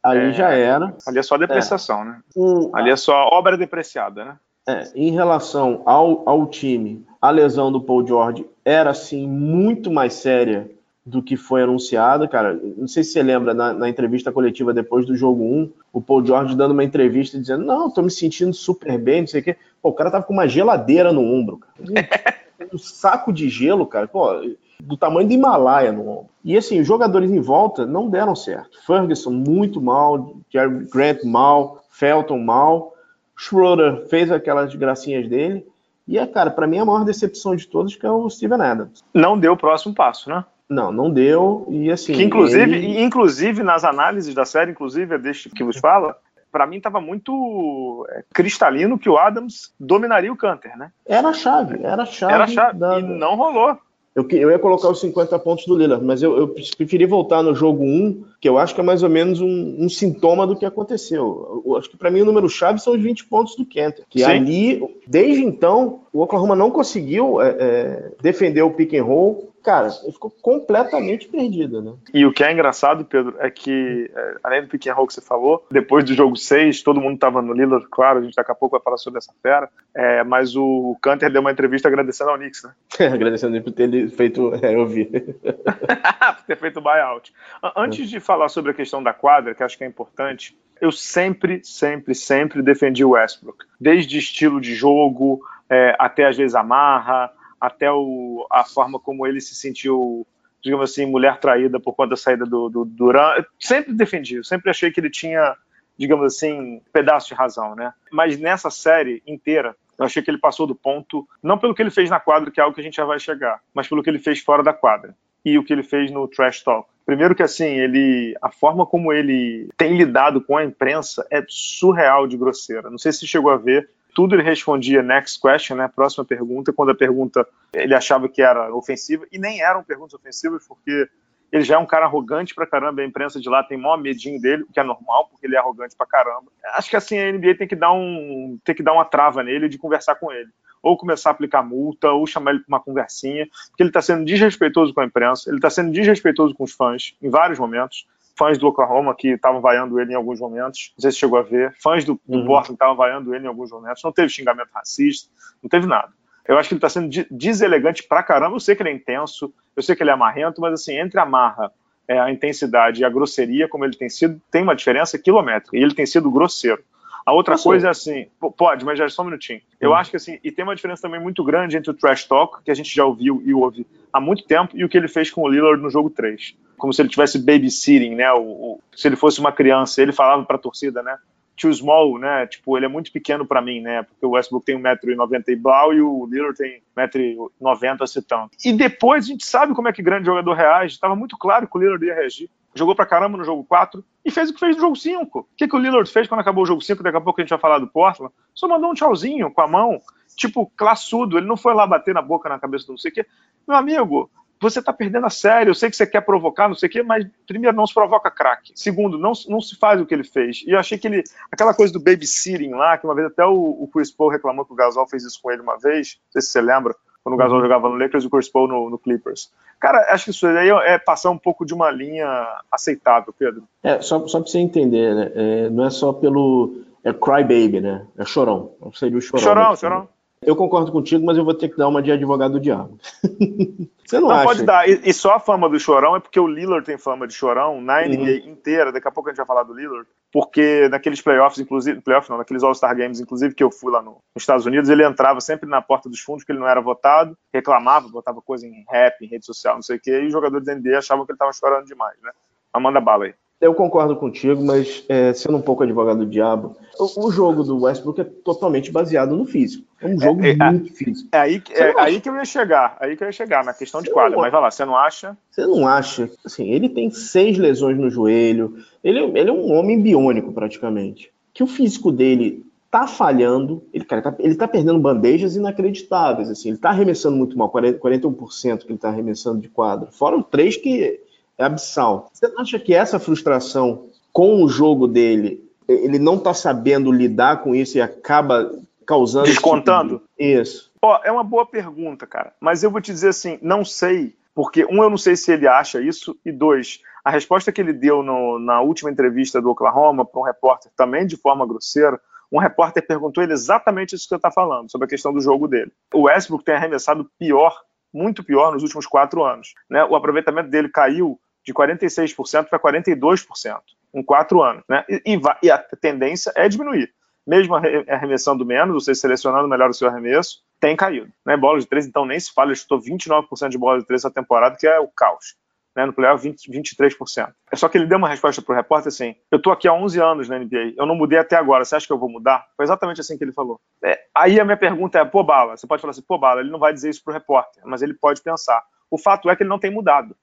Ali é, já era. Ali é só depreciação, é. né? Um, ali é só obra depreciada, né? É, em relação ao, ao time, a lesão do Paul George era, assim, muito mais séria do que foi anunciada, cara. Não sei se você lembra, na, na, entrevista coletiva depois do jogo 1, o Paul George dando uma entrevista dizendo: Não, tô me sentindo super bem, não sei o quê. Pô, o cara tava com uma geladeira no ombro, cara. Um saco de gelo, cara. Pô, do tamanho do Himalaia no ombro. E assim, os jogadores em volta não deram certo. Ferguson muito mal, Jerry Grant mal, Felton mal, Schroeder fez aquelas gracinhas dele. E, é, cara, para mim a maior decepção de todos que é o Steven Adams. Não deu o próximo passo, né? Não, não deu. E assim. Que, inclusive, ele... inclusive nas análises da série, inclusive, é deste que vos fala, para mim estava muito é, cristalino que o Adams dominaria o Canter, né? Era a chave, era a chave. Era a chave. Da... E não rolou. Eu, eu ia colocar os 50 pontos do Lillard, mas eu, eu preferi voltar no jogo 1, que eu acho que é mais ou menos um, um sintoma do que aconteceu. Eu, acho que para mim o número chave são os 20 pontos do Kenter. Que Sim. ali, desde então, o Oklahoma não conseguiu é, é, defender o pick and roll cara, ele ficou completamente perdido, né? E o que é engraçado, Pedro, é que, é, além do pick and roll que você falou, depois do jogo 6, todo mundo estava no Lillard, claro, a gente daqui a pouco vai falar sobre essa fera, é, mas o Canter deu uma entrevista agradecendo ao Knicks, né? agradecendo por ter feito, é, eu vi. por ter feito o buyout. Antes de falar sobre a questão da quadra, que acho que é importante, eu sempre, sempre, sempre defendi o Westbrook. Desde estilo de jogo, é, até às vezes amarra, até o, a forma como ele se sentiu, digamos assim, mulher traída por conta da saída do, do Duran. sempre defendi, eu sempre achei que ele tinha, digamos assim, pedaço de razão, né? Mas nessa série inteira, eu achei que ele passou do ponto, não pelo que ele fez na quadra, que é algo que a gente já vai chegar, mas pelo que ele fez fora da quadra e o que ele fez no trash talk. Primeiro que assim, ele a forma como ele tem lidado com a imprensa é surreal de grosseira. Não sei se chegou a ver tudo ele respondia next question, né, próxima pergunta, quando a pergunta ele achava que era ofensiva, e nem eram perguntas ofensivas, porque ele já é um cara arrogante pra caramba, a imprensa de lá tem maior medinho dele, o que é normal, porque ele é arrogante pra caramba. Acho que assim, a NBA tem que dar, um, tem que dar uma trava nele de conversar com ele. Ou começar a aplicar multa, ou chamar ele para uma conversinha, porque ele está sendo desrespeitoso com a imprensa, ele está sendo desrespeitoso com os fãs, em vários momentos fãs do Oklahoma que estavam vaiando ele em alguns momentos, não sei se chegou a ver, fãs do, do uhum. Portland estavam vaiando ele em alguns momentos, não teve xingamento racista, não teve nada. Eu acho que ele está sendo deselegante pra caramba, eu sei que ele é intenso, eu sei que ele é amarrento, mas assim, entre a marra, é, a intensidade e a grosseria, como ele tem sido, tem uma diferença quilométrica, e ele tem sido grosseiro. A outra Posso? coisa é assim, pode, mas já é só um minutinho. Eu hum. acho que assim, e tem uma diferença também muito grande entre o trash talk, que a gente já ouviu e ouve há muito tempo, e o que ele fez com o Lillard no jogo 3. Como se ele tivesse babysitting, né? O, o se ele fosse uma criança, ele falava para a torcida, né? too small, né? Tipo, ele é muito pequeno para mim, né? Porque o Westbrook tem 1,90m e blau e o Lillard tem 1,90m se tanto. E depois a gente sabe como é que grande jogador reage. Estava muito claro que o Lillard ia reagir. Jogou pra caramba no jogo 4 e fez o que fez no jogo 5. O que, que o Lillard fez quando acabou o jogo 5? Daqui a pouco a gente vai falar do Portland. Só mandou um tchauzinho com a mão, tipo, classudo. Ele não foi lá bater na boca, na cabeça do não sei o quê. Meu amigo, você está perdendo a sério. Eu sei que você quer provocar, não sei o quê, mas primeiro, não se provoca craque. Segundo, não, não se faz o que ele fez. E eu achei que ele. Aquela coisa do babysitting lá, que uma vez até o, o Chris Paul reclamou que o Gasol fez isso com ele uma vez, não sei se você lembra, quando o Gasol uhum. jogava no Lakers e o Chris Paul no, no, Clippers. Cara, acho que isso aí é passar um pouco de uma linha aceitável, Pedro. É, só, só para você entender, né? É, não é só pelo. É crybaby, né? É chorão. Não seria o chorão. Chorão, né? chorão. Eu concordo contigo, mas eu vou ter que dar uma de advogado do diabo. Você não, não acha? pode dar. E, e, só a fama do chorão é porque o Lillard tem fama de chorão na NBA uhum. inteira. Daqui a pouco a gente vai falar do Lillard. Porque naqueles playoffs, inclusive, playoff não, naqueles All-Star Games, inclusive, que eu fui lá no, nos Estados Unidos, ele entrava sempre na porta dos fundos, porque ele não era votado, reclamava, botava coisa em rap, em rede social, não sei o quê, e os jogadores da NBA achavam que ele estava chorando demais, né? Amanda bala aí. Eu concordo contigo, mas é, sendo um pouco advogado do diabo, o, o, jogo do Westbrook é totalmente baseado no físico. É um jogo é, é muito físico. É aí, é, aí que eu ia chegar, aí que eu ia chegar, na questão de quadra. Mas vai lá, você não acha? Você não acha? Assim, ele tem seis lesões no joelho, ele, ele é um homem biônico praticamente. Que o físico dele tá falhando, ele, cara, tá, ele tá perdendo bandejas inacreditáveis, assim, ele tá arremessando muito mal, 40, 41% que ele tá arremessando de quadra. Fora o três que é abissal. Você acha que essa frustração com o jogo dele, ele não está sabendo lidar com isso e acaba causando. Descontando? Tipo de... Isso. Ó, é uma boa pergunta, cara. Mas eu vou te dizer assim: não sei. Porque, um, eu não sei se ele acha isso, e dois, a resposta que ele deu no, na última entrevista do Oklahoma para um repórter, também de forma grosseira, um repórter perguntou ele exatamente isso que você está falando, sobre a questão do jogo dele. O Westbrook tem arremessado pior, muito pior, nos últimos quatro anos. Né? O aproveitamento dele caiu de 46% para 42% em quatro anos. Né? E, e, a tendência é diminuir. Mesmo arremessando menos, você selecionando melhor o seu arremesso, tem caído. Né? Bola de três, então, nem se fala, ele chutou 29% de bola de três essa temporada, que é o caos. Né? No playoff, 20, 23%. É só que ele deu uma resposta para o repórter assim: eu estou aqui há 11 anos na NBA, eu não mudei até agora, você acha que eu vou mudar? Foi exatamente assim que ele falou. É, aí a minha pergunta é: pô, Bala, você pode falar assim, pô, Bala, ele não vai dizer isso para o repórter, mas ele pode pensar. O fato é que ele não tem mudado.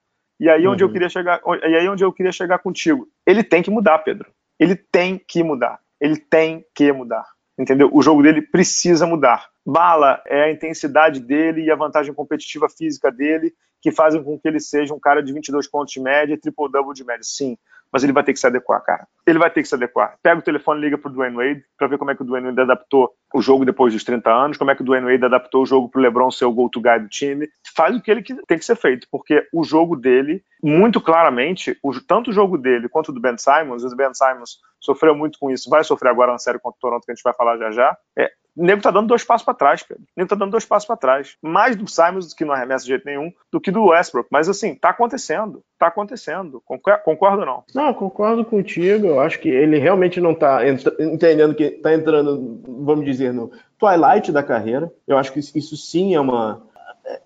E aí onde uhum. eu queria chegar, e aí onde eu queria chegar contigo. Ele tem que mudar, Pedro. Ele tem que mudar. Ele tem que mudar. Entendeu? O jogo dele precisa mudar. Bala é a intensidade dele e a vantagem competitiva física dele que fazem com que ele seja um cara de 22 pontos de média e triple-double de média. Sim, mas ele vai ter que se adequar, cara. Ele vai ter que se adequar. Pega o telefone e liga pro Dwayne Wade para ver como é que o Dwayne Wade adaptou o jogo depois dos 30 anos, como é que o Dwayne Wade adaptou o jogo pro LeBron ser o go-to-guy do time. Faz o que ele tem que ser feito, porque o jogo dele, muito claramente, o, tanto o jogo dele quanto o do Ben Simons, o Ben Simons sofreu muito com isso, vai sofrer agora na série contra o Toronto, que a gente vai falar já já. É, o nego tá dando dois passos para trás, Pedro. O nego tá dando dois passos para trás. Mais do Simons, que não arremessa de jeito nenhum, do que do Westbrook. Mas assim, tá acontecendo. Tá acontecendo. Concordo ou não? Não, concordo contigo. Eu acho que ele realmente não tá entendendo que tá entrando, vamos dizer, no twilight da carreira. Eu acho que isso sim é uma,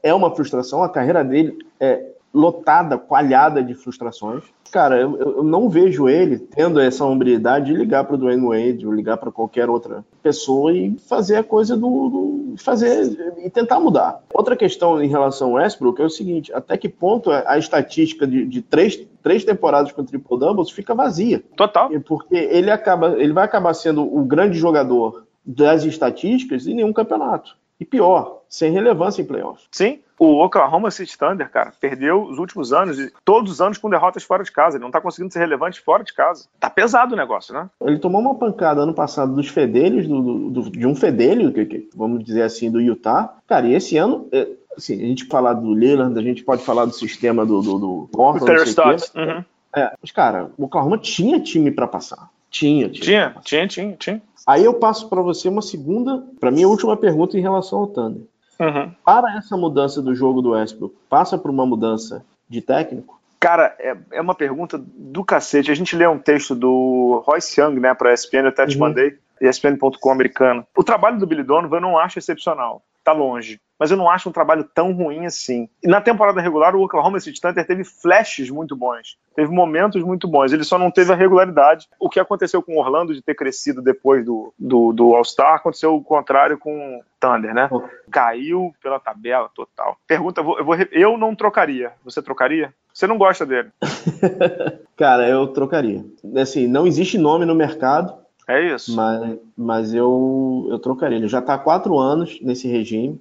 é uma frustração. A carreira dele é lotada, coalhada de frustrações cara, eu, eu, não vejo ele tendo essa hombridade de ligar para o Dwayne Wade ou ligar para qualquer outra pessoa e fazer a coisa do, do, fazer e tentar mudar. Outra questão em relação ao Westbrook é o seguinte: até que ponto a estatística de, de três, três temporadas com triple doubles fica vazia? Total. Porque ele acaba, ele vai acabar sendo o grande jogador das estatísticas em nenhum campeonato. E pior, sem relevância em playoffs. Sim, o Oklahoma City Thunder, cara, perdeu os últimos anos, todos os anos com derrotas fora de casa. Ele não tá conseguindo ser relevante fora de casa. Tá pesado o negócio, né? Ele tomou uma pancada ano passado dos fedelhos, do, do, de um fedelho, que, que, vamos dizer assim, do Utah. Cara, e esse ano, é, assim, a gente falar do Lillard, a gente pode falar do sistema do, do, do Portland, uhum. É, mas, cara, o Oklahoma tinha time para passar. Tinha, tinha. Tinha, tinha, tinha, tinha. Aí eu passo para você uma segunda, para mim, a última pergunta em relação ao Thunder. Uhum. Para essa mudança do jogo do Westbrook, passa por uma mudança de técnico? Cara, é, é uma pergunta do cacete. A gente lê um texto do Royce Young, né, para a ESPN, eu até te uhum. mandei. ESPN.com americano. O trabalho do Billy Donovan eu não acho excepcional. Tá longe mas eu não acho um trabalho tão ruim assim. E na temporada regular, o Oklahoma City Thunder teve flashes muito bons, teve momentos muito bons, ele só não teve a regularidade. O que aconteceu com o Orlando de ter crescido depois do, do, do All-Star, aconteceu o contrário com o Thunder, né? Caiu pela tabela total. Pergunta, eu, vou, eu não trocaria. Você trocaria? Você não gosta dele? Cara, eu trocaria. Assim, não existe nome no mercado. É isso. Mas, mas eu, eu trocaria. Ele já está há quatro anos nesse regime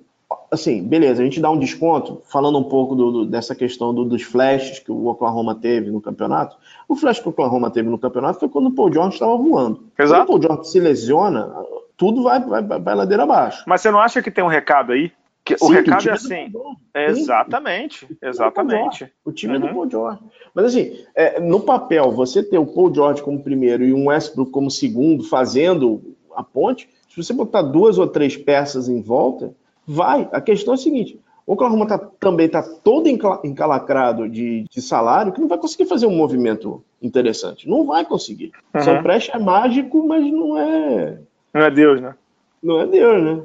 assim, beleza, a gente dá um desconto, falando um pouco do, do, dessa questão do, dos flashes que o Oklahoma teve no campeonato. O flash que o Oklahoma teve no campeonato foi quando o Paul George estava voando. Exato. Quando o Paul George se lesiona, tudo vai, vai, vai ladeira abaixo. Mas você não acha que tem um recado aí? Que Sim, o recado é assim. exatamente, exatamente. O time uhum. é do Paul George. Mas assim, é, no papel, você ter o Paul George como primeiro e um Westbrook como segundo, fazendo a ponte, se você botar duas ou três peças em volta, Vai. A questão é a seguinte: o Oklahoma tá, também está todo encalacrado de, de, salário que não vai conseguir fazer um movimento interessante. Não vai conseguir. Uhum. São Preste é mágico, mas não é. Não é Deus, né? Não é Deus, né?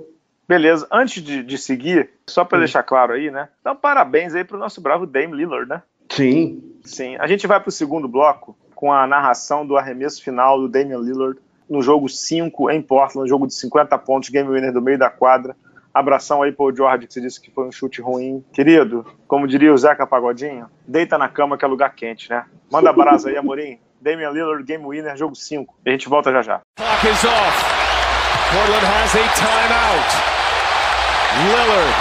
Beleza. Antes de, de seguir, só para deixar claro aí, né? Então, parabéns aí pro nosso bravo Dame Lillard, né? Sim. Sim. A gente vai pro segundo bloco com a narração do arremesso final do Damian Lillard no jogo 5 em Portland, jogo de 50 pontos, game winner do meio da quadra. Abração aí pro George, que você disse que foi um chute ruim. Querido, como diria o Zeca Pagodinho, deita na cama que é lugar quente, né? Manda brasa aí, Amorim. Damian Lillard, game winner, jogo 5. E a gente volta já já. Clock is off. Portland has a timeout. Lillard,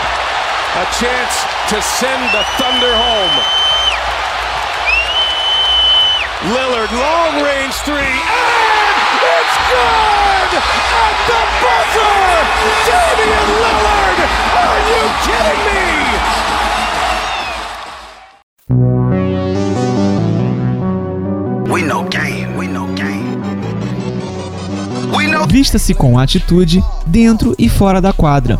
a chance to send the Thunder home. Lillard, long range three, and it's good at the buzzer! Damian Lillard! Are you kidding me? We know game, we know game. We know... Vista-se com atitude dentro e fora da quadra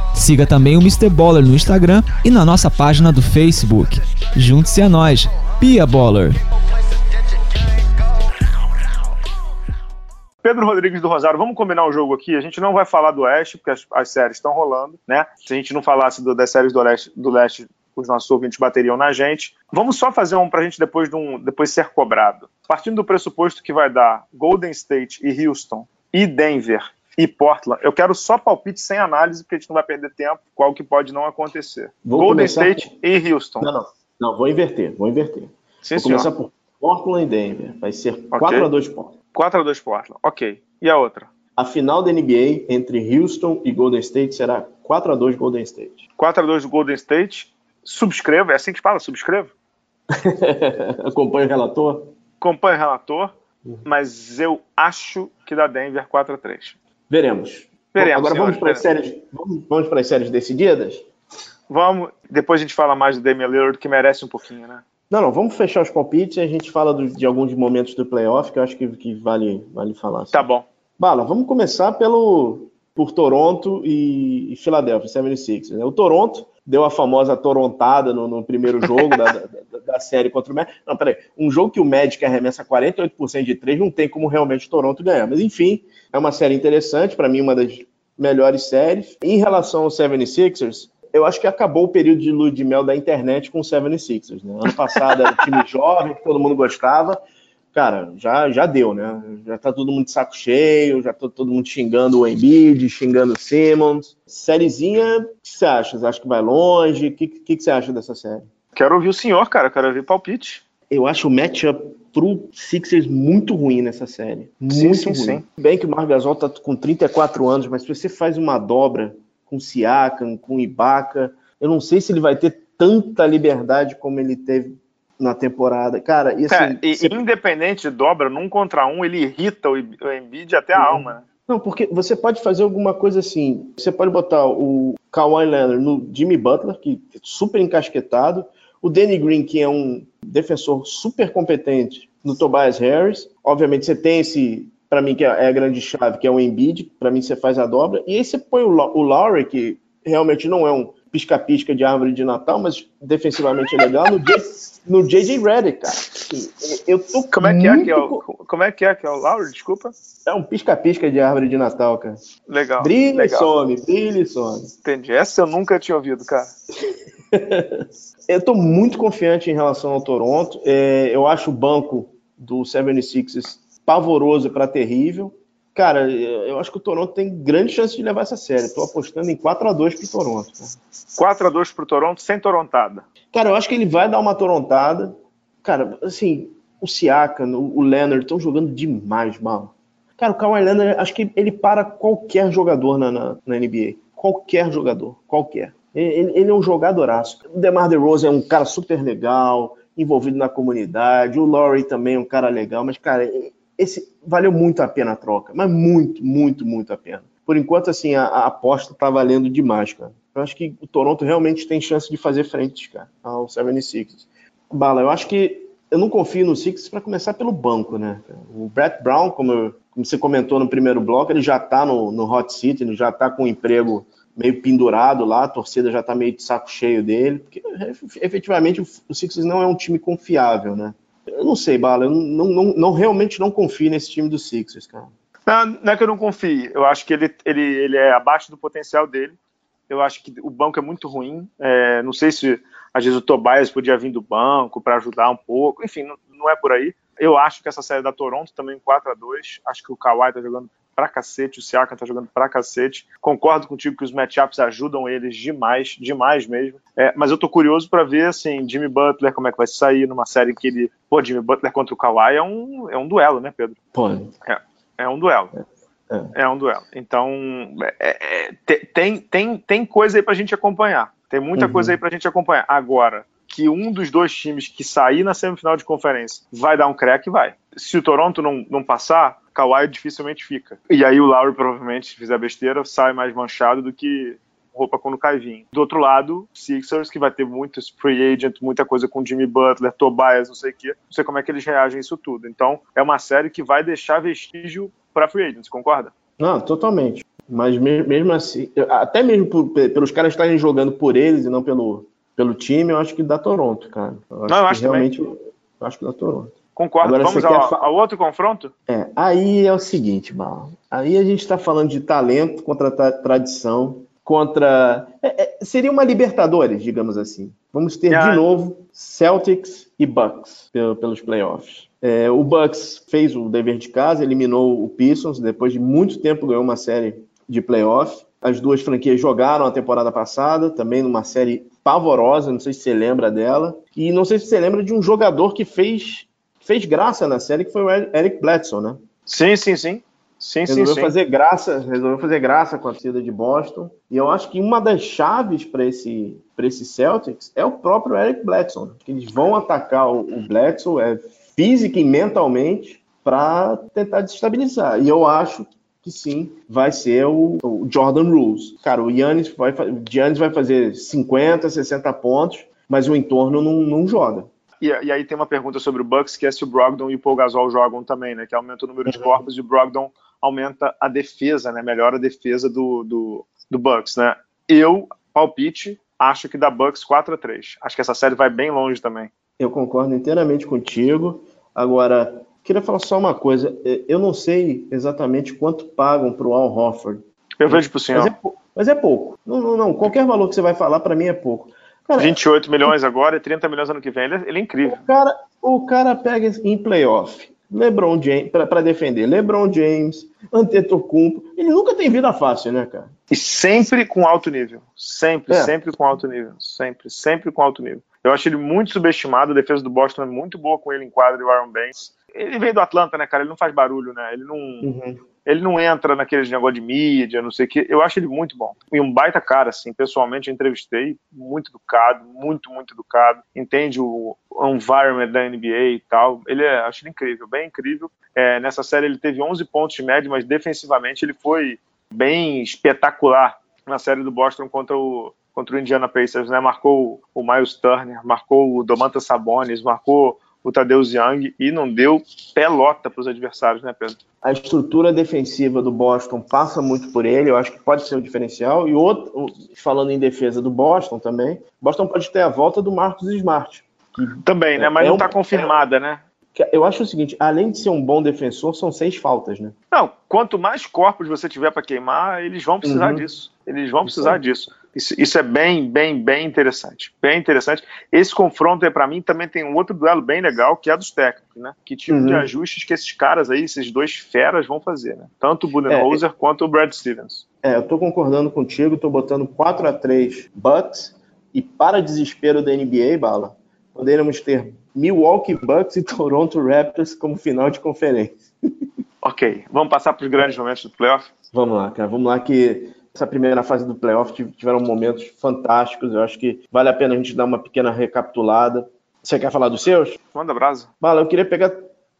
Siga também o Mr. Baller no Instagram e na nossa página do Facebook. Junte-se a nós, Pia Baller. Pedro Rodrigues do Rosário, vamos combinar um jogo aqui. A gente não vai falar do Oeste, porque as, as séries estão rolando, né? Se a gente não falasse do, das séries do Leste, do Leste, os nossos ouvintes bateriam na gente. Vamos só fazer um pra gente depois, de um, depois ser cobrado. Partindo do pressuposto que vai dar Golden State e Houston e Denver e Portland. Eu quero só palpite sem análise, porque a gente não vai perder tempo, qual que pode não acontecer. Vou Golden State com... e Houston. Não, não, não, vou inverter, vou inverter. Sim, vou senhor. começar por Portland e Denver. Vai ser okay. 4x2 Portland. 4x2 Portland, ok. E a outra? A final da NBA entre Houston e Golden State será 4x2 Golden State. 4x2 Golden State. Subscreva, é assim que fala? Subscreva? Acompanhe o relator? Acompanhe o relator, uhum. mas eu acho que dá Denver 4x3. Veremos. Veremos. Agora vamos para, as séries, vamos, vamos para as séries decididas? Vamos. Depois a gente fala mais do Damian Lillard, que merece um pouquinho, né? Não, não, vamos fechar os palpites e a gente fala do, de alguns momentos do playoff que eu acho que, que vale, vale falar. Assim. Tá bom. Bala, vamos começar pelo por Toronto e, e Philadelphia, 76 né? O Toronto deu a famosa torontada no, no primeiro jogo da, da, da, série contra o Magic. Não, peraí. Um jogo que o Magic arremessa 48% de três, não tem como realmente o Toronto ganhar. Mas enfim, é uma série interessante, para mim, uma das melhores séries. Em relação ao 76ers, eu acho que acabou o período de lua de mel da internet com o 76ers. Né? Ano passado era um time jovem, que todo mundo gostava. Cara, já, já deu, né? Já tá todo mundo de saco cheio, já tá todo mundo xingando o Embiid, xingando o Simmons. Sériezinha, o que você acha? Você acha que vai longe? O que, que, que você acha dessa série? Quero ouvir o senhor, cara. Quero ouvir palpite. Eu acho o matchup pro Sixers muito ruim nessa série. Muito sim, sim, ruim. Sim. Bem que o Margasol tá com 34 anos, mas se você faz uma dobra com Siakam, com Ibaka, eu não sei se ele vai ter tanta liberdade como ele teve na temporada. Cara, e assim. É, e, você... Independente de dobra, num contra um, ele irrita o, Embiid até a uhum. alma, né? Não, porque você pode fazer alguma coisa assim. Você pode botar o Kawhi Leonard no Jimmy Butler, que é super encasquetado, o Danny Green, que é um defensor super competente, no Tobias Harris. Obviamente você tem esse, para mim, que é a grande chave, que é o Embiid, para mim você faz a dobra. E aí você põe o, o Lowry, que realmente não é um pisca-pisca de árvore de Natal, mas defensivamente é legal, no, J, no JJ Redick, cara. Assim, eu tô como é que é que é o, como é que é que é o Lowry, desculpa? É um pisca-pisca de árvore de Natal, cara. Legal. Brilha legal. e some, brilha e some. Entendi. Essa eu nunca tinha ouvido, cara. eu tô muito confiante em relação ao Toronto. É, eu acho o banco do 76ers pavoroso para terrível. Cara, eu acho que o Toronto tem grande chance de levar essa série. Estou apostando em 4 a 2 pro Toronto. Cara. 4 a 2 pro Toronto sem torontada. Cara, eu acho que ele vai dar uma torontada. Cara, assim, o Siakam, o Leonard estão jogando demais, mal. Cara, o Kawhi Leonard, acho que ele para qualquer jogador na, na, na NBA. Qualquer jogador, qualquer. Ele, ele, é um jogadoraço. O DeMar DeRozan é um cara super legal, envolvido na comunidade. O Laurie também é um cara legal. Mas, cara, esse valeu muito a pena a troca, mas muito, muito, muito a pena. Por enquanto, assim, a, a aposta tá valendo demais, cara. Eu acho que o Toronto realmente tem chance de fazer frente, cara, ao 76ers. Bala, eu acho que eu não confio no Sixers para começar pelo banco, né? O Brett Brown, como, eu, como, você comentou no primeiro bloco, ele já tá no, no hot seat, ele já tá com o emprego meio pendurado lá, a torcida já tá meio de saco cheio dele, porque efetivamente o Sixers não é um time confiável, né? Eu não sei, Bala, eu não, não, não, realmente não confio nesse time do Sixers, cara. Não, não é que eu não confie, eu acho que ele, ele, ele é abaixo do potencial dele. Eu acho que o banco é muito ruim. É, não sei se às vezes o Tobias podia vir do banco para ajudar um pouco. Enfim, não, não, é por aí. Eu acho que essa série da Toronto também 4 a 2 Acho que o Kawhi tá jogando pra cacete, o Siakam tá jogando pra cacete. Concordo contigo que os matchups ajudam eles demais, demais mesmo. É, mas eu tô curioso para ver, assim, Jimmy Butler, como é que vai sair numa série que ele. Pô, Jimmy Butler contra o Kawhi é um, é um duelo, né, Pedro? Pode. É, é um duelo. É. é um duelo. Então, é, é, tem, tem, tem coisa aí pra gente acompanhar. Tem muita uhum. coisa aí pra gente acompanhar. Agora, que um dos dois times que sair na semifinal de conferência vai dar um crack, vai. Se o Toronto não, não passar, Kawhi dificilmente fica. E aí o Lowry provavelmente, se fizer besteira, sai mais manchado do que roupa quando cai vinho. Do outro lado, Sixers, que vai ter muitos free agent, muita coisa com Jimmy Butler, Tobias, não sei o quê. Não sei como é que eles reagem a isso tudo. Então, é uma série que vai deixar vestígio para free agents, concorda? Não, totalmente. Mas mesmo assim, até mesmo por, pelos caras estarem jogando por eles e não pelo, pelo time, eu acho que dá Toronto, cara. Eu não, eu acho realmente, também. eu acho que dá Toronto. Concordo. Agora, Vamos ao, ao, outro confronto? É, aí é o seguinte, Mal. Aí a gente está falando de talento contra tra tradição, contra. É, é, seria uma Libertadores, digamos assim. Vamos ter de novo Celtics e Bucks pelos playoffs. É, o Bucks fez o dever de casa, eliminou o Pistons, depois de muito tempo ganhou uma série de playoff. As duas franquias jogaram a temporada passada, também numa série pavorosa, não sei se você lembra dela. E não sei se você lembra de um jogador que fez fez graça na série, que foi o Eric Bledsoe, né? Sim, sim, sim. Sim, resolveu sim, fazer graça, resolveu fazer graça com a torcida de Boston. E eu acho que uma das chaves para esse para esse Celtics é o próprio Eric Bledsoe. Né? Eles vão atacar o, o Bledsoe é, física e mentalmente para tentar desestabilizar. E eu acho que sim, vai ser o, o Jordan Rules. Cara, o Giannis vai, Giannis vai fazer 50, 60 pontos, mas o entorno não, não joga. E, e, aí tem uma pergunta sobre o Bucks, que é se o Brogdon e o Paul Gasol jogam também, né? Que aumenta o número de uhum. corpos e o Brogdon aumenta a defesa, né? Melhora a defesa do, do, do Bucks, né? Eu, palpite, acho que dá Bucks 4 a 3 Acho que essa série vai bem longe também. Eu concordo inteiramente contigo. Agora, queria falar só uma coisa. Eu não sei exatamente quanto pagam para o Al Hofford. Eu vejo para o senhor. Mas é, mas é pouco. Não, não, não. Qualquer valor que você vai falar, para mim, é pouco. Cara, 28 milhões agora e 30 milhões ano que vem. Ele, é, ele é incrível. O cara, o cara pega em playoff. LeBron James, para defender, LeBron James, Antetokounmpo, ele nunca tem vida fácil, né, cara? E sempre com alto nível, sempre, é. sempre com alto nível, sempre, sempre com alto nível. Eu acho ele muito subestimado, a defesa do Boston é muito boa com ele em quadra e o Aaron Banks. Ele veio do Atlanta, né, cara? Ele não faz barulho, né? Ele não, uhum. Ele não entra naqueles negócio de mídia, não sei o quê. Eu acho ele muito bom. E um baita cara, assim. Pessoalmente, eu entrevistei. Muito educado, muito, muito educado. Entende o environment da NBA e tal. Ele é, acho ele incrível, bem incrível. É, nessa série ele teve 11 pontos de média, mas defensivamente ele foi bem espetacular na série do Boston contra o, contra o Indiana Pacers, né? Marcou o Miles Turner, marcou o Domantas Sabonis, marcou o Tadeusz Young e não deu pelota para os adversários, né, Pedro? A estrutura defensiva do Boston passa muito por ele, eu acho que pode ser um diferencial. E outro, falando em defesa do Boston também, Boston pode ter a volta do Marcos Smart. também, né? Mas é não está um, confirmada, é, né? Eu acho o seguinte, além de ser um bom defensor, são seis faltas, né? Não, quanto mais corpos você tiver para queimar, eles vão precisar uhum. disso. Eles vão precisar disso. Isso, isso, é bem, bem, bem interessante. Bem interessante. Esse confronto, é para mim, também tem um outro duelo bem legal, que é dos técnicos, né? Que tipo uhum. de ajustes que esses caras aí, esses dois feras, vão fazer, né? Tanto o Budenholzer é, quanto o Brad Stevens. É, eu tô concordando contigo, tô botando 4 a 3 Bucks, e para desespero da NBA, Bala, poderíamos ter Milwaukee Bucks e Toronto Raptors como final de conferência. ok, vamos passar para os grandes momentos do playoff? Vamos lá, cara. Vamos lá que essa primeira fase do playoff tiveram momentos fantásticos. Eu acho que vale a pena a gente dar uma pequena recapitulada. Você quer falar dos seus? Manda brasa. Bala, eu queria pegar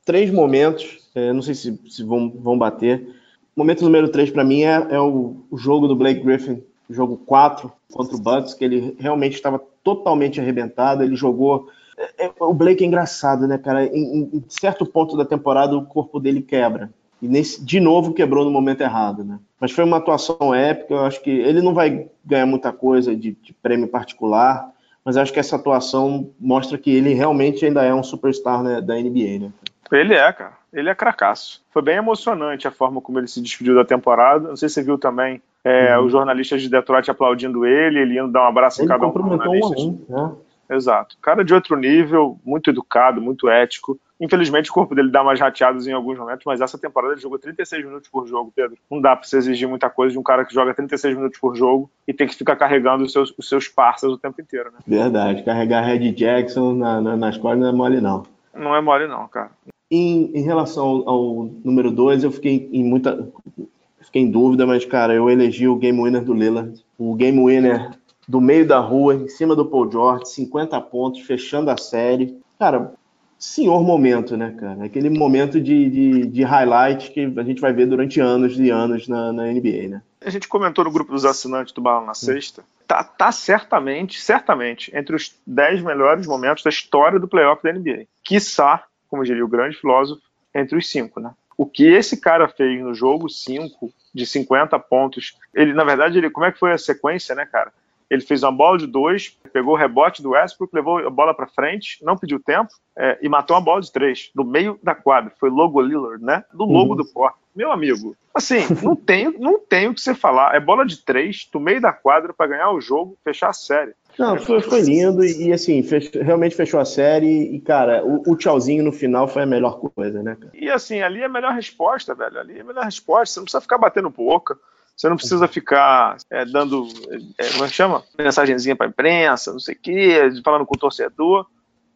três momentos, é, não sei se, se vão, vão bater. Momento número três para mim é, é o, o, jogo do Blake Griffin, jogo 4 contra o Bucks, que ele realmente estava totalmente arrebentado. Ele jogou. É, é, o Blake é engraçado, né, cara? Em, em certo ponto da temporada, o corpo dele quebra. E nesse, de novo quebrou no momento errado, né? Mas foi uma atuação épica. Eu acho que ele não vai ganhar muita coisa de, de prêmio particular, mas acho que essa atuação mostra que ele realmente ainda é um superstar né, da NBA, né? Ele é, cara. Ele é cracaço. Foi bem emocionante a forma como ele se despediu da temporada. Não sei se você viu também é, uhum. os jornalistas de Detroit aplaudindo ele, ele indo dar um abraço ele em cada um. Um a um, né? Exato. Cara de outro nível, muito educado, muito ético. Infelizmente, o corpo dele dá umas rateadas em alguns momentos, mas essa temporada ele jogou 36 minutos por jogo, Pedro. Não dá pra você exigir muita coisa de um cara que joga 36 minutos por jogo e tem que ficar carregando os seus, os seus parceiros o tempo inteiro, né? Verdade. Carregar Red Jackson na, na, nas costas não é mole, não. Não é mole, não, cara. Em, em relação ao, ao número 2, eu fiquei em muita. Fiquei em dúvida, mas, cara, eu elegi o game winner do Lillard. O game winner do meio da rua, em cima do Paul George, 50 pontos, fechando a série. Cara, senhor momento, né, cara? Aquele momento de, de, de, highlight que a gente vai ver durante anos e anos na, na NBA, né? A gente comentou no grupo dos assinantes do Bala na Sexta. Tá, tá certamente, certamente, entre os 10 melhores momentos da história do playoff da NBA. Quiçá, como diria o grande filósofo, entre os cinco, né? O que esse cara fez no jogo 5 de 50 pontos, ele, na verdade, ele, como é que foi a sequência, né, cara? Ele fez uma bola de dois, pegou o rebote do Westbrook, levou a bola para frente, não pediu tempo é, e matou uma bola de três, no meio da quadra. Foi logo Lillard, né? Do logo uhum. do Porto. Meu amigo, assim, não tem, não tem o que você falar. É bola de três, do meio da quadra, para ganhar o jogo, fechar a série. Não, foi, foi lindo e, assim, fechou, realmente fechou a série. E, cara, o, o, tchauzinho no final foi a melhor coisa, né? Cara? E, assim, ali é a melhor resposta, velho. Ali é a melhor resposta. Você não precisa ficar batendo boca. Você não precisa ficar é, dando, é, como é que chama? Mensagenzinha pra imprensa, não sei o quê, falando com o torcedor.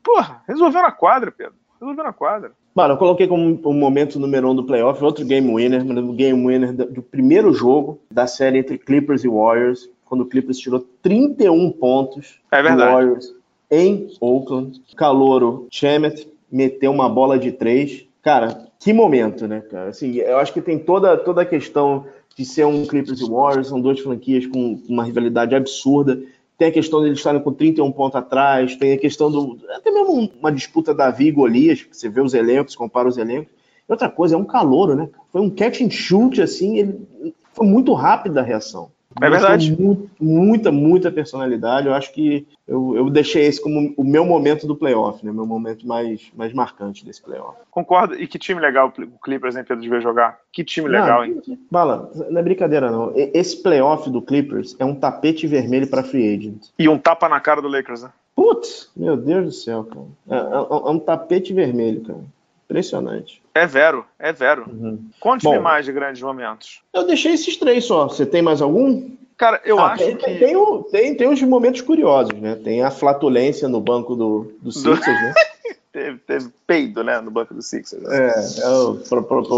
Porra, resolveu na quadra, Pedro. Resolveu na quadra. Mano, eu coloquei como o momento número um do playoff, outro game winner, o game winner do primeiro jogo da série entre Clippers e Warriors, quando o Clippers tirou 31 pontos é do Warriors em Oakland. Calouro Chemet meteu uma bola de três. Cara, que momento, né, cara? Assim, eu acho que tem toda, toda a questão de ser um Clippers e Warriors, são duas franquias com uma rivalidade absurda. Tem a questão de eles estarem com 31 pontos atrás, tem a questão do. até mesmo uma disputa Davi e Golias, você vê os elencos, compara os elencos. E outra coisa, é um calor, né? Foi um catch and shoot, assim, ele, foi muito rápida a reação. É verdade. Muito, muita, muita personalidade. Eu acho que eu, eu deixei esse como o meu momento do playoff, né? Meu momento mais, mais marcante desse playoff. Concordo. E que time legal o Clippers, hein, Pedro, de ver jogar? Que time legal, não, hein? Bala, não é brincadeira, não. Esse playoff do Clippers é um tapete vermelho para free agent. E um tapa na cara do Lakers, né? Putz, meu Deus do céu, cara. É, é, é um tapete vermelho, cara. Impressionante. É vero, é vero. Uhum. Conte-me mais de grandes momentos. Eu deixei esses três só. Você tem mais algum? Cara, eu ah, acho tem, que. Tem, tem, tem uns momentos curiosos, né? Tem a flatulência no banco do, do Sixers, né? teve, teve peido, né, no banco do Sixers. É, é o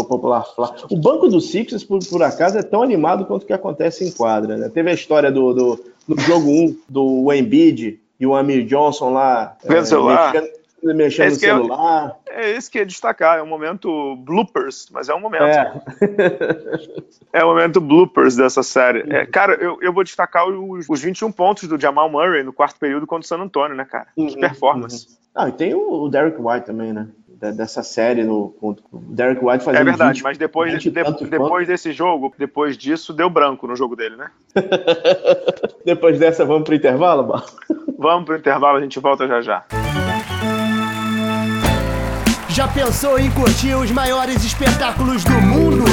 popular. O banco do Sixers, por, por acaso, é tão animado quanto o que acontece em quadra, né? Teve a história do, do, no jogo 1 do Embiid e o Amir Johnson lá Vendo o celular. mexendo, mexendo no Esse que é esse que é destacar, é um momento bloopers, mas é um momento. É. É o momento bloopers dessa série. É, cara, eu, eu vou destacar os, os 21 pontos do Jamal Murray no quarto período contra o San Antonio, né, cara? Que Uhum, performance. Ah, e tem o, Derek White também, né? Dessa série no contra- o Derek White fazendo É verdade, 20, mas depois, 20 de- depois desse jogo, depois disso, deu branco no jogo dele, né? Depois dessa, vamos pro intervalo, Bar? Vamos pro intervalo, a gente volta já já. Já pensou em curtir os maiores espetáculos do mundo?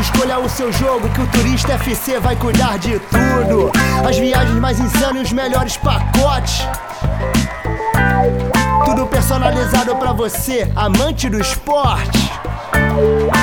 Escolha o seu jogo que o Turista FC vai cuidar de tudo. As viagens mais insanas e os melhores pacotes. Tudo personalizado pra você, amante do esporte.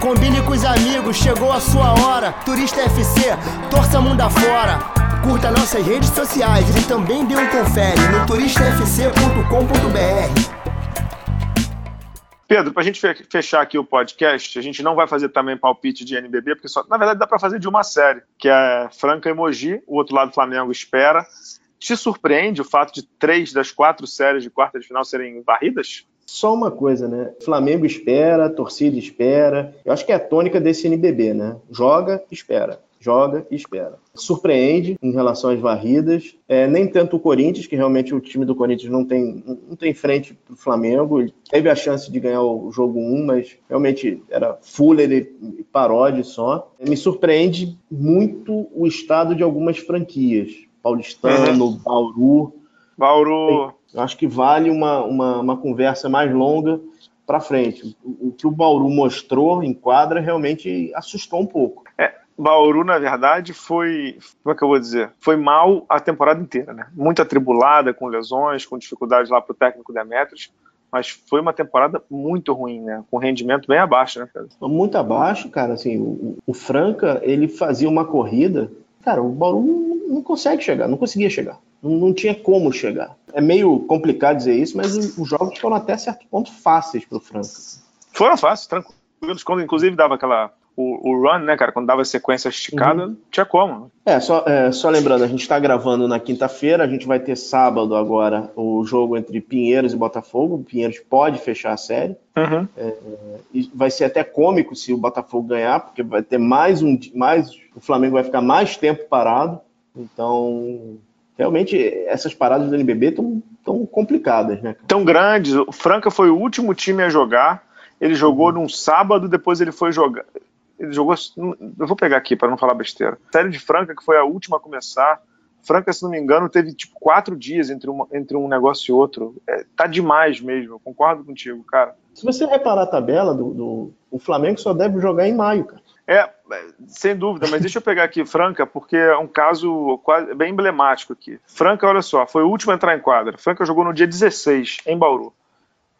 Combine com os amigos, chegou a sua hora. Turista FC, torça mundo afora. Curta nossas redes sociais e também dê um confere no turistafc.com.br. Pedro, pra gente fe- fechar aqui o podcast, a gente não vai fazer também palpite de NBB, porque só, na verdade dá pra fazer de uma série, que é Franca e Mogi, o outro lado do Flamengo espera. Te surpreende o fato de três das quatro séries de quarta de final serem varridas? Só uma coisa, né? Flamengo espera, torcida espera. Eu acho que é a tônica desse NBB, né? Joga, espera. Joga e espera. Surpreende em relação às varridas. É, nem tanto o Corinthians, que realmente o time do Corinthians não tem, não tem frente para o Flamengo. Ele teve a chance de ganhar o jogo 1, mas realmente era Fuller e paródia só. Me surpreende muito o estado de algumas franquias. Paulistano, Bauru. Bauru, Eu acho que vale uma, uma, uma conversa mais longa para frente. O, o que o Bauru mostrou em quadra realmente assustou um pouco. Bauru, na verdade, foi. Como é que eu vou dizer? Foi mal a temporada inteira, né? Muito atribulada, com lesões, com dificuldades lá pro técnico Demetrios. Mas foi uma temporada muito ruim, né? Com rendimento bem abaixo, né, Pedro? Muito abaixo, cara. Assim, o, o Franca ele fazia uma corrida. Cara, o Bauru não, consegue chegar, não conseguia chegar. Não, não tinha como chegar. É meio complicado dizer isso, mas os, os jogos foram até certo ponto fáceis para o Franca. Foram fáceis, tranquilos. Quando, inclusive, dava aquela. O, o run, né, cara? Quando dava sequência esticada, tinha como. É, só, é, só lembrando, a gente está gravando na quinta-feira, a gente vai ter sábado agora o jogo entre Pinheiros e Botafogo. O Pinheiros pode fechar a série. Uhum. E vai ser até cômico se o Botafogo ganhar, porque vai ter mais um. Mais, o Flamengo vai ficar mais tempo parado. Então, realmente, essas paradas do NBB estão tão complicadas, né? Tão grandes. O Franca foi o último time a jogar. Ele jogou num sábado, depois ele foi jogar. Ele jogou. Eu vou pegar aqui para não falar besteira. Série de Franca, que foi a última a começar. Franca, se não me engano, teve tipo quatro dias entre, uma, entre um negócio e outro. É, tá demais mesmo, eu concordo contigo, cara. Se você reparar a tabela do, do. O Flamengo só deve jogar em maio, cara. É, sem dúvida, mas deixa eu pegar aqui Franca, porque é um caso quase, bem emblemático aqui. Franca, olha só, foi o último a entrar em quadra. Franca jogou no dia 16, em Bauru.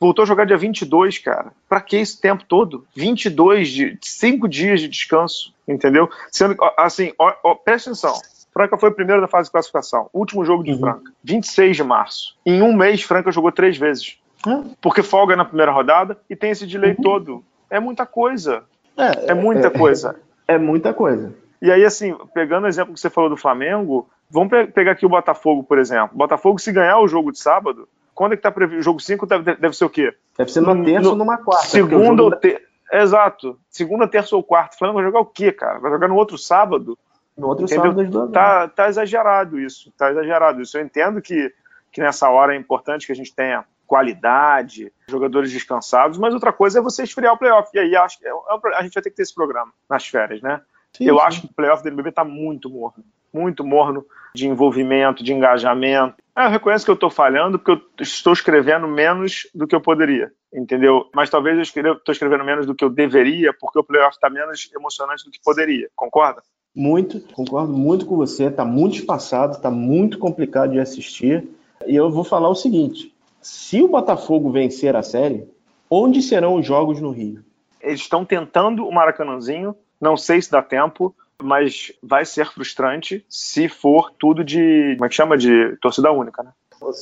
Voltou a jogar dia 22, cara. Pra que esse tempo todo? 22, de 5 dias de descanso, entendeu? Sendo, assim, ó, ó, presta atenção. Franca foi o primeiro da fase de classificação. Último jogo de Uhum. Franca, 26 de março. Em um mês, Franca jogou três vezes. É. Porque folga na primeira rodada e tem esse delay todo. É muita coisa. É muita coisa. É muita coisa. E aí, assim, pegando o exemplo que você falou do Flamengo, vamos pe- pegar aqui o Botafogo, por exemplo. Botafogo, se ganhar o jogo de sábado, quando é que tá previsto? O jogo 5 deve, deve ser o quê? Deve ser numa terça ou numa quarta. o Segunda ou jogo ter... Exato. Segunda, terça ou quarta. O Flamengo vai jogar o quê, cara? Vai jogar no outro sábado? No outro Entendeu? sábado duas. Tá, tá exagerado isso. Tá exagerado isso. Eu entendo que, que nessa hora é importante que a gente tenha qualidade, jogadores descansados, mas outra coisa é você esfriar o playoff. E aí acho que é- é a gente vai ter que ter esse programa nas férias, né? Sim, eu sim. acho que o playoff do NBB tá muito morno. muito morno de envolvimento, de engajamento. É, eu reconheço que eu estou falhando porque eu estou escrevendo menos do que eu poderia, entendeu? Mas talvez eu estou escrevendo menos do que eu deveria porque o playoff está menos emocionante do que poderia. Concorda? Muito, concordo muito com você. Está muito espaçado, está muito complicado de assistir. E eu vou falar o seguinte: se o Botafogo vencer a série, onde serão os jogos no Rio? Eles estão tentando o Maracanãzinho, não sei se dá tempo, mas vai ser frustrante se for tudo de. Como é que chama? De torcida única, né?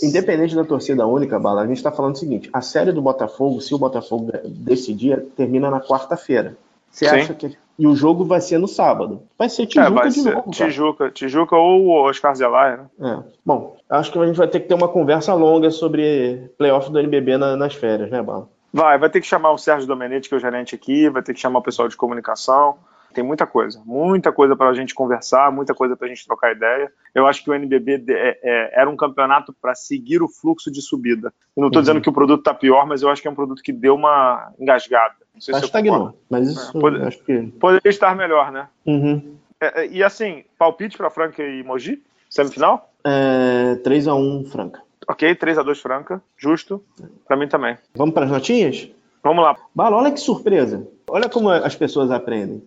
Independente da torcida única, Bala, a gente está falando o seguinte: a série do Botafogo, se o Botafogo decidir, termina na quarta-feira. Você acha que. E o jogo vai ser no sábado. Vai ser Tijuca é, de ser novo. Tijuca, Tijuca ou o Oscar Zelaya, né? É. Bom, acho que a gente vai ter que ter uma conversa longa sobre playoff do NBB na, nas férias, né, Bala? Vai, vai ter que chamar o Sérgio Domenetti, que é o gerente aqui, vai ter que chamar o pessoal de comunicação. Tem muita coisa, muita coisa para a gente conversar, muita coisa para a gente trocar ideia. Eu acho que o NBB é, é, era um campeonato para seguir o fluxo de subida. Eu não estou uhum. dizendo que o produto está pior, mas eu acho que é um produto que deu uma engasgada. Não sei tá se estagnou, mas isso é, pode, acho que... poderia estar melhor, né? Uhum. É, é, e assim, palpite para Franca e Mogi? Semifinal? É, 3x1 Franca. Ok, 3x2 Franca, justo. Para mim também. Vamos para as notinhas? Vamos lá. Bala, olha que surpresa. Olha como as pessoas aprendem.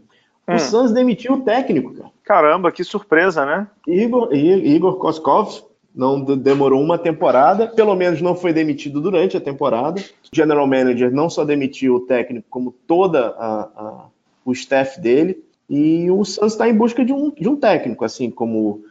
Hum. O Suns demitiu o técnico, cara. Caramba, que surpresa, né? Igor, Igor Koskov não demorou uma temporada, pelo menos não foi demitido durante a temporada. O general manager não só demitiu o técnico, como toda a, a, o staff dele. E o Suns está em busca de um, de um técnico, assim como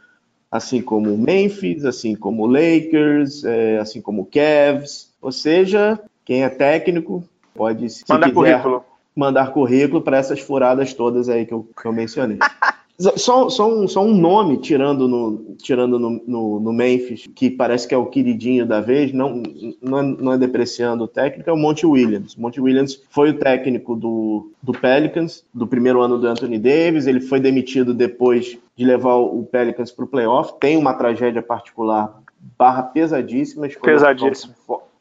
assim como o Memphis, assim como o Lakers, é, assim como o Cavs. Ou seja, quem é técnico pode se mandar quiser, currículo mandar currículo para essas furadas todas aí que eu, que eu mencionei. Só, só, um, só um nome tirando, no, tirando no, no, no, Memphis, que parece que é o queridinho da vez, não, não, é, não é depreciando o técnico, é o Monte Williams. Monte Williams foi o técnico do, do Pelicans, do primeiro ano do Anthony Davis, ele foi demitido depois de levar o Pelicans para o playoff, tem uma tragédia particular barra pesadíssima. Pesadíssima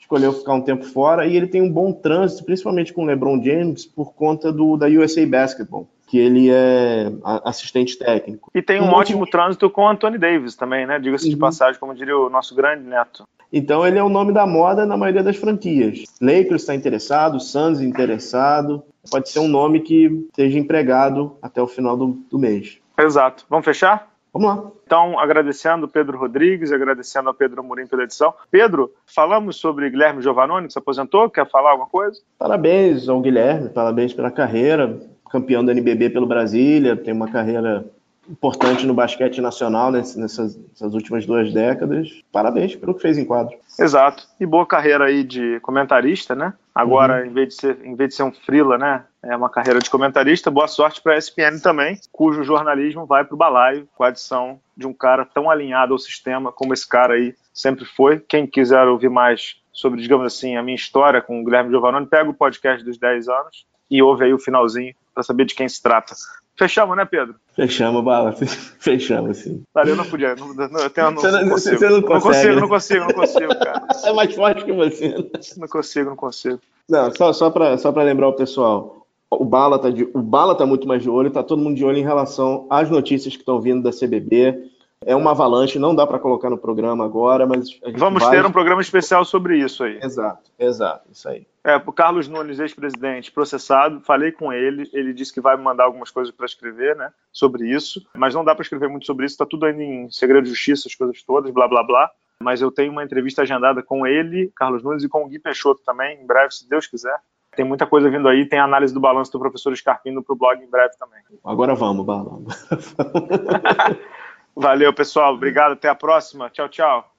escolheu ficar um tempo fora e ele tem um bom trânsito, principalmente com o LeBron James, por conta do da USA Basketball, que ele é assistente técnico. E tem um, um ótimo monte... trânsito com o Anthony Davis também, né? Diga-se uhum. de passagem, como diria o nosso grande neto. Então ele é o nome da moda na maioria das franquias. Lakers está interessado, Suns interessado. Pode ser um nome que esteja empregado até o final do, do mês. Exato. Vamos fechar? Vamos lá. Então, agradecendo Pedro Rodrigues, agradecendo a Pedro Amorim pela edição. Pedro, falamos sobre Guilherme Giovannone, que se aposentou. Quer falar alguma coisa? Parabéns ao Guilherme, parabéns pela carreira. Campeão da NBB pelo Brasília, tem uma carreira importante no basquete nacional nessas, nessas, últimas duas décadas. Parabéns pelo que fez em quadro. Exato. E boa carreira aí de comentarista, né? Agora, uhum. em, vez de ser, em vez de ser um frila, né? É uma carreira de comentarista. Boa sorte para a ESPN também, cujo jornalismo vai para o balaio com a adição de um cara tão alinhado ao sistema como esse cara aí sempre foi. Quem quiser ouvir mais sobre, digamos assim, a minha história com o Guilherme Giovannone, pega o podcast dos 10 anos e ouve aí o finalzinho para saber de quem se trata. Fechamos, né, Pedro? Fechamos, Bala. Fechamos, sim. Eu não podia. Não, não, eu tenho, não, você, não. Você não, consegue, não consigo, né? não consigo, não consigo, cara. É mais forte que você. Não consigo, não consigo. Não, só, só para só lembrar o pessoal. O Bala, tá de, o Bala tá muito mais de olho, tá todo mundo de olho em relação às notícias que estão vindo da CBB. É uma avalanche, não dá para colocar no programa agora, mas. Vamos vai... ter um programa especial sobre isso aí. Exato, exato, isso aí. É, o Carlos Nunes, ex-presidente, processado, falei com ele, ele disse que vai me mandar algumas coisas para escrever, né, sobre isso, mas não dá para escrever muito sobre isso, está tudo ainda em segredo de justiça, as coisas todas, blá blá blá. Mas eu tenho uma entrevista agendada com ele, Carlos Nunes, e com o Gui Peixoto também, em breve, se Deus quiser. Tem muita coisa vindo aí, tem análise do balanço do professor Scarpino para o blog em breve também. Agora vamos, Bala. Valeu, pessoal. Obrigado. Até a próxima. Tchau, tchau.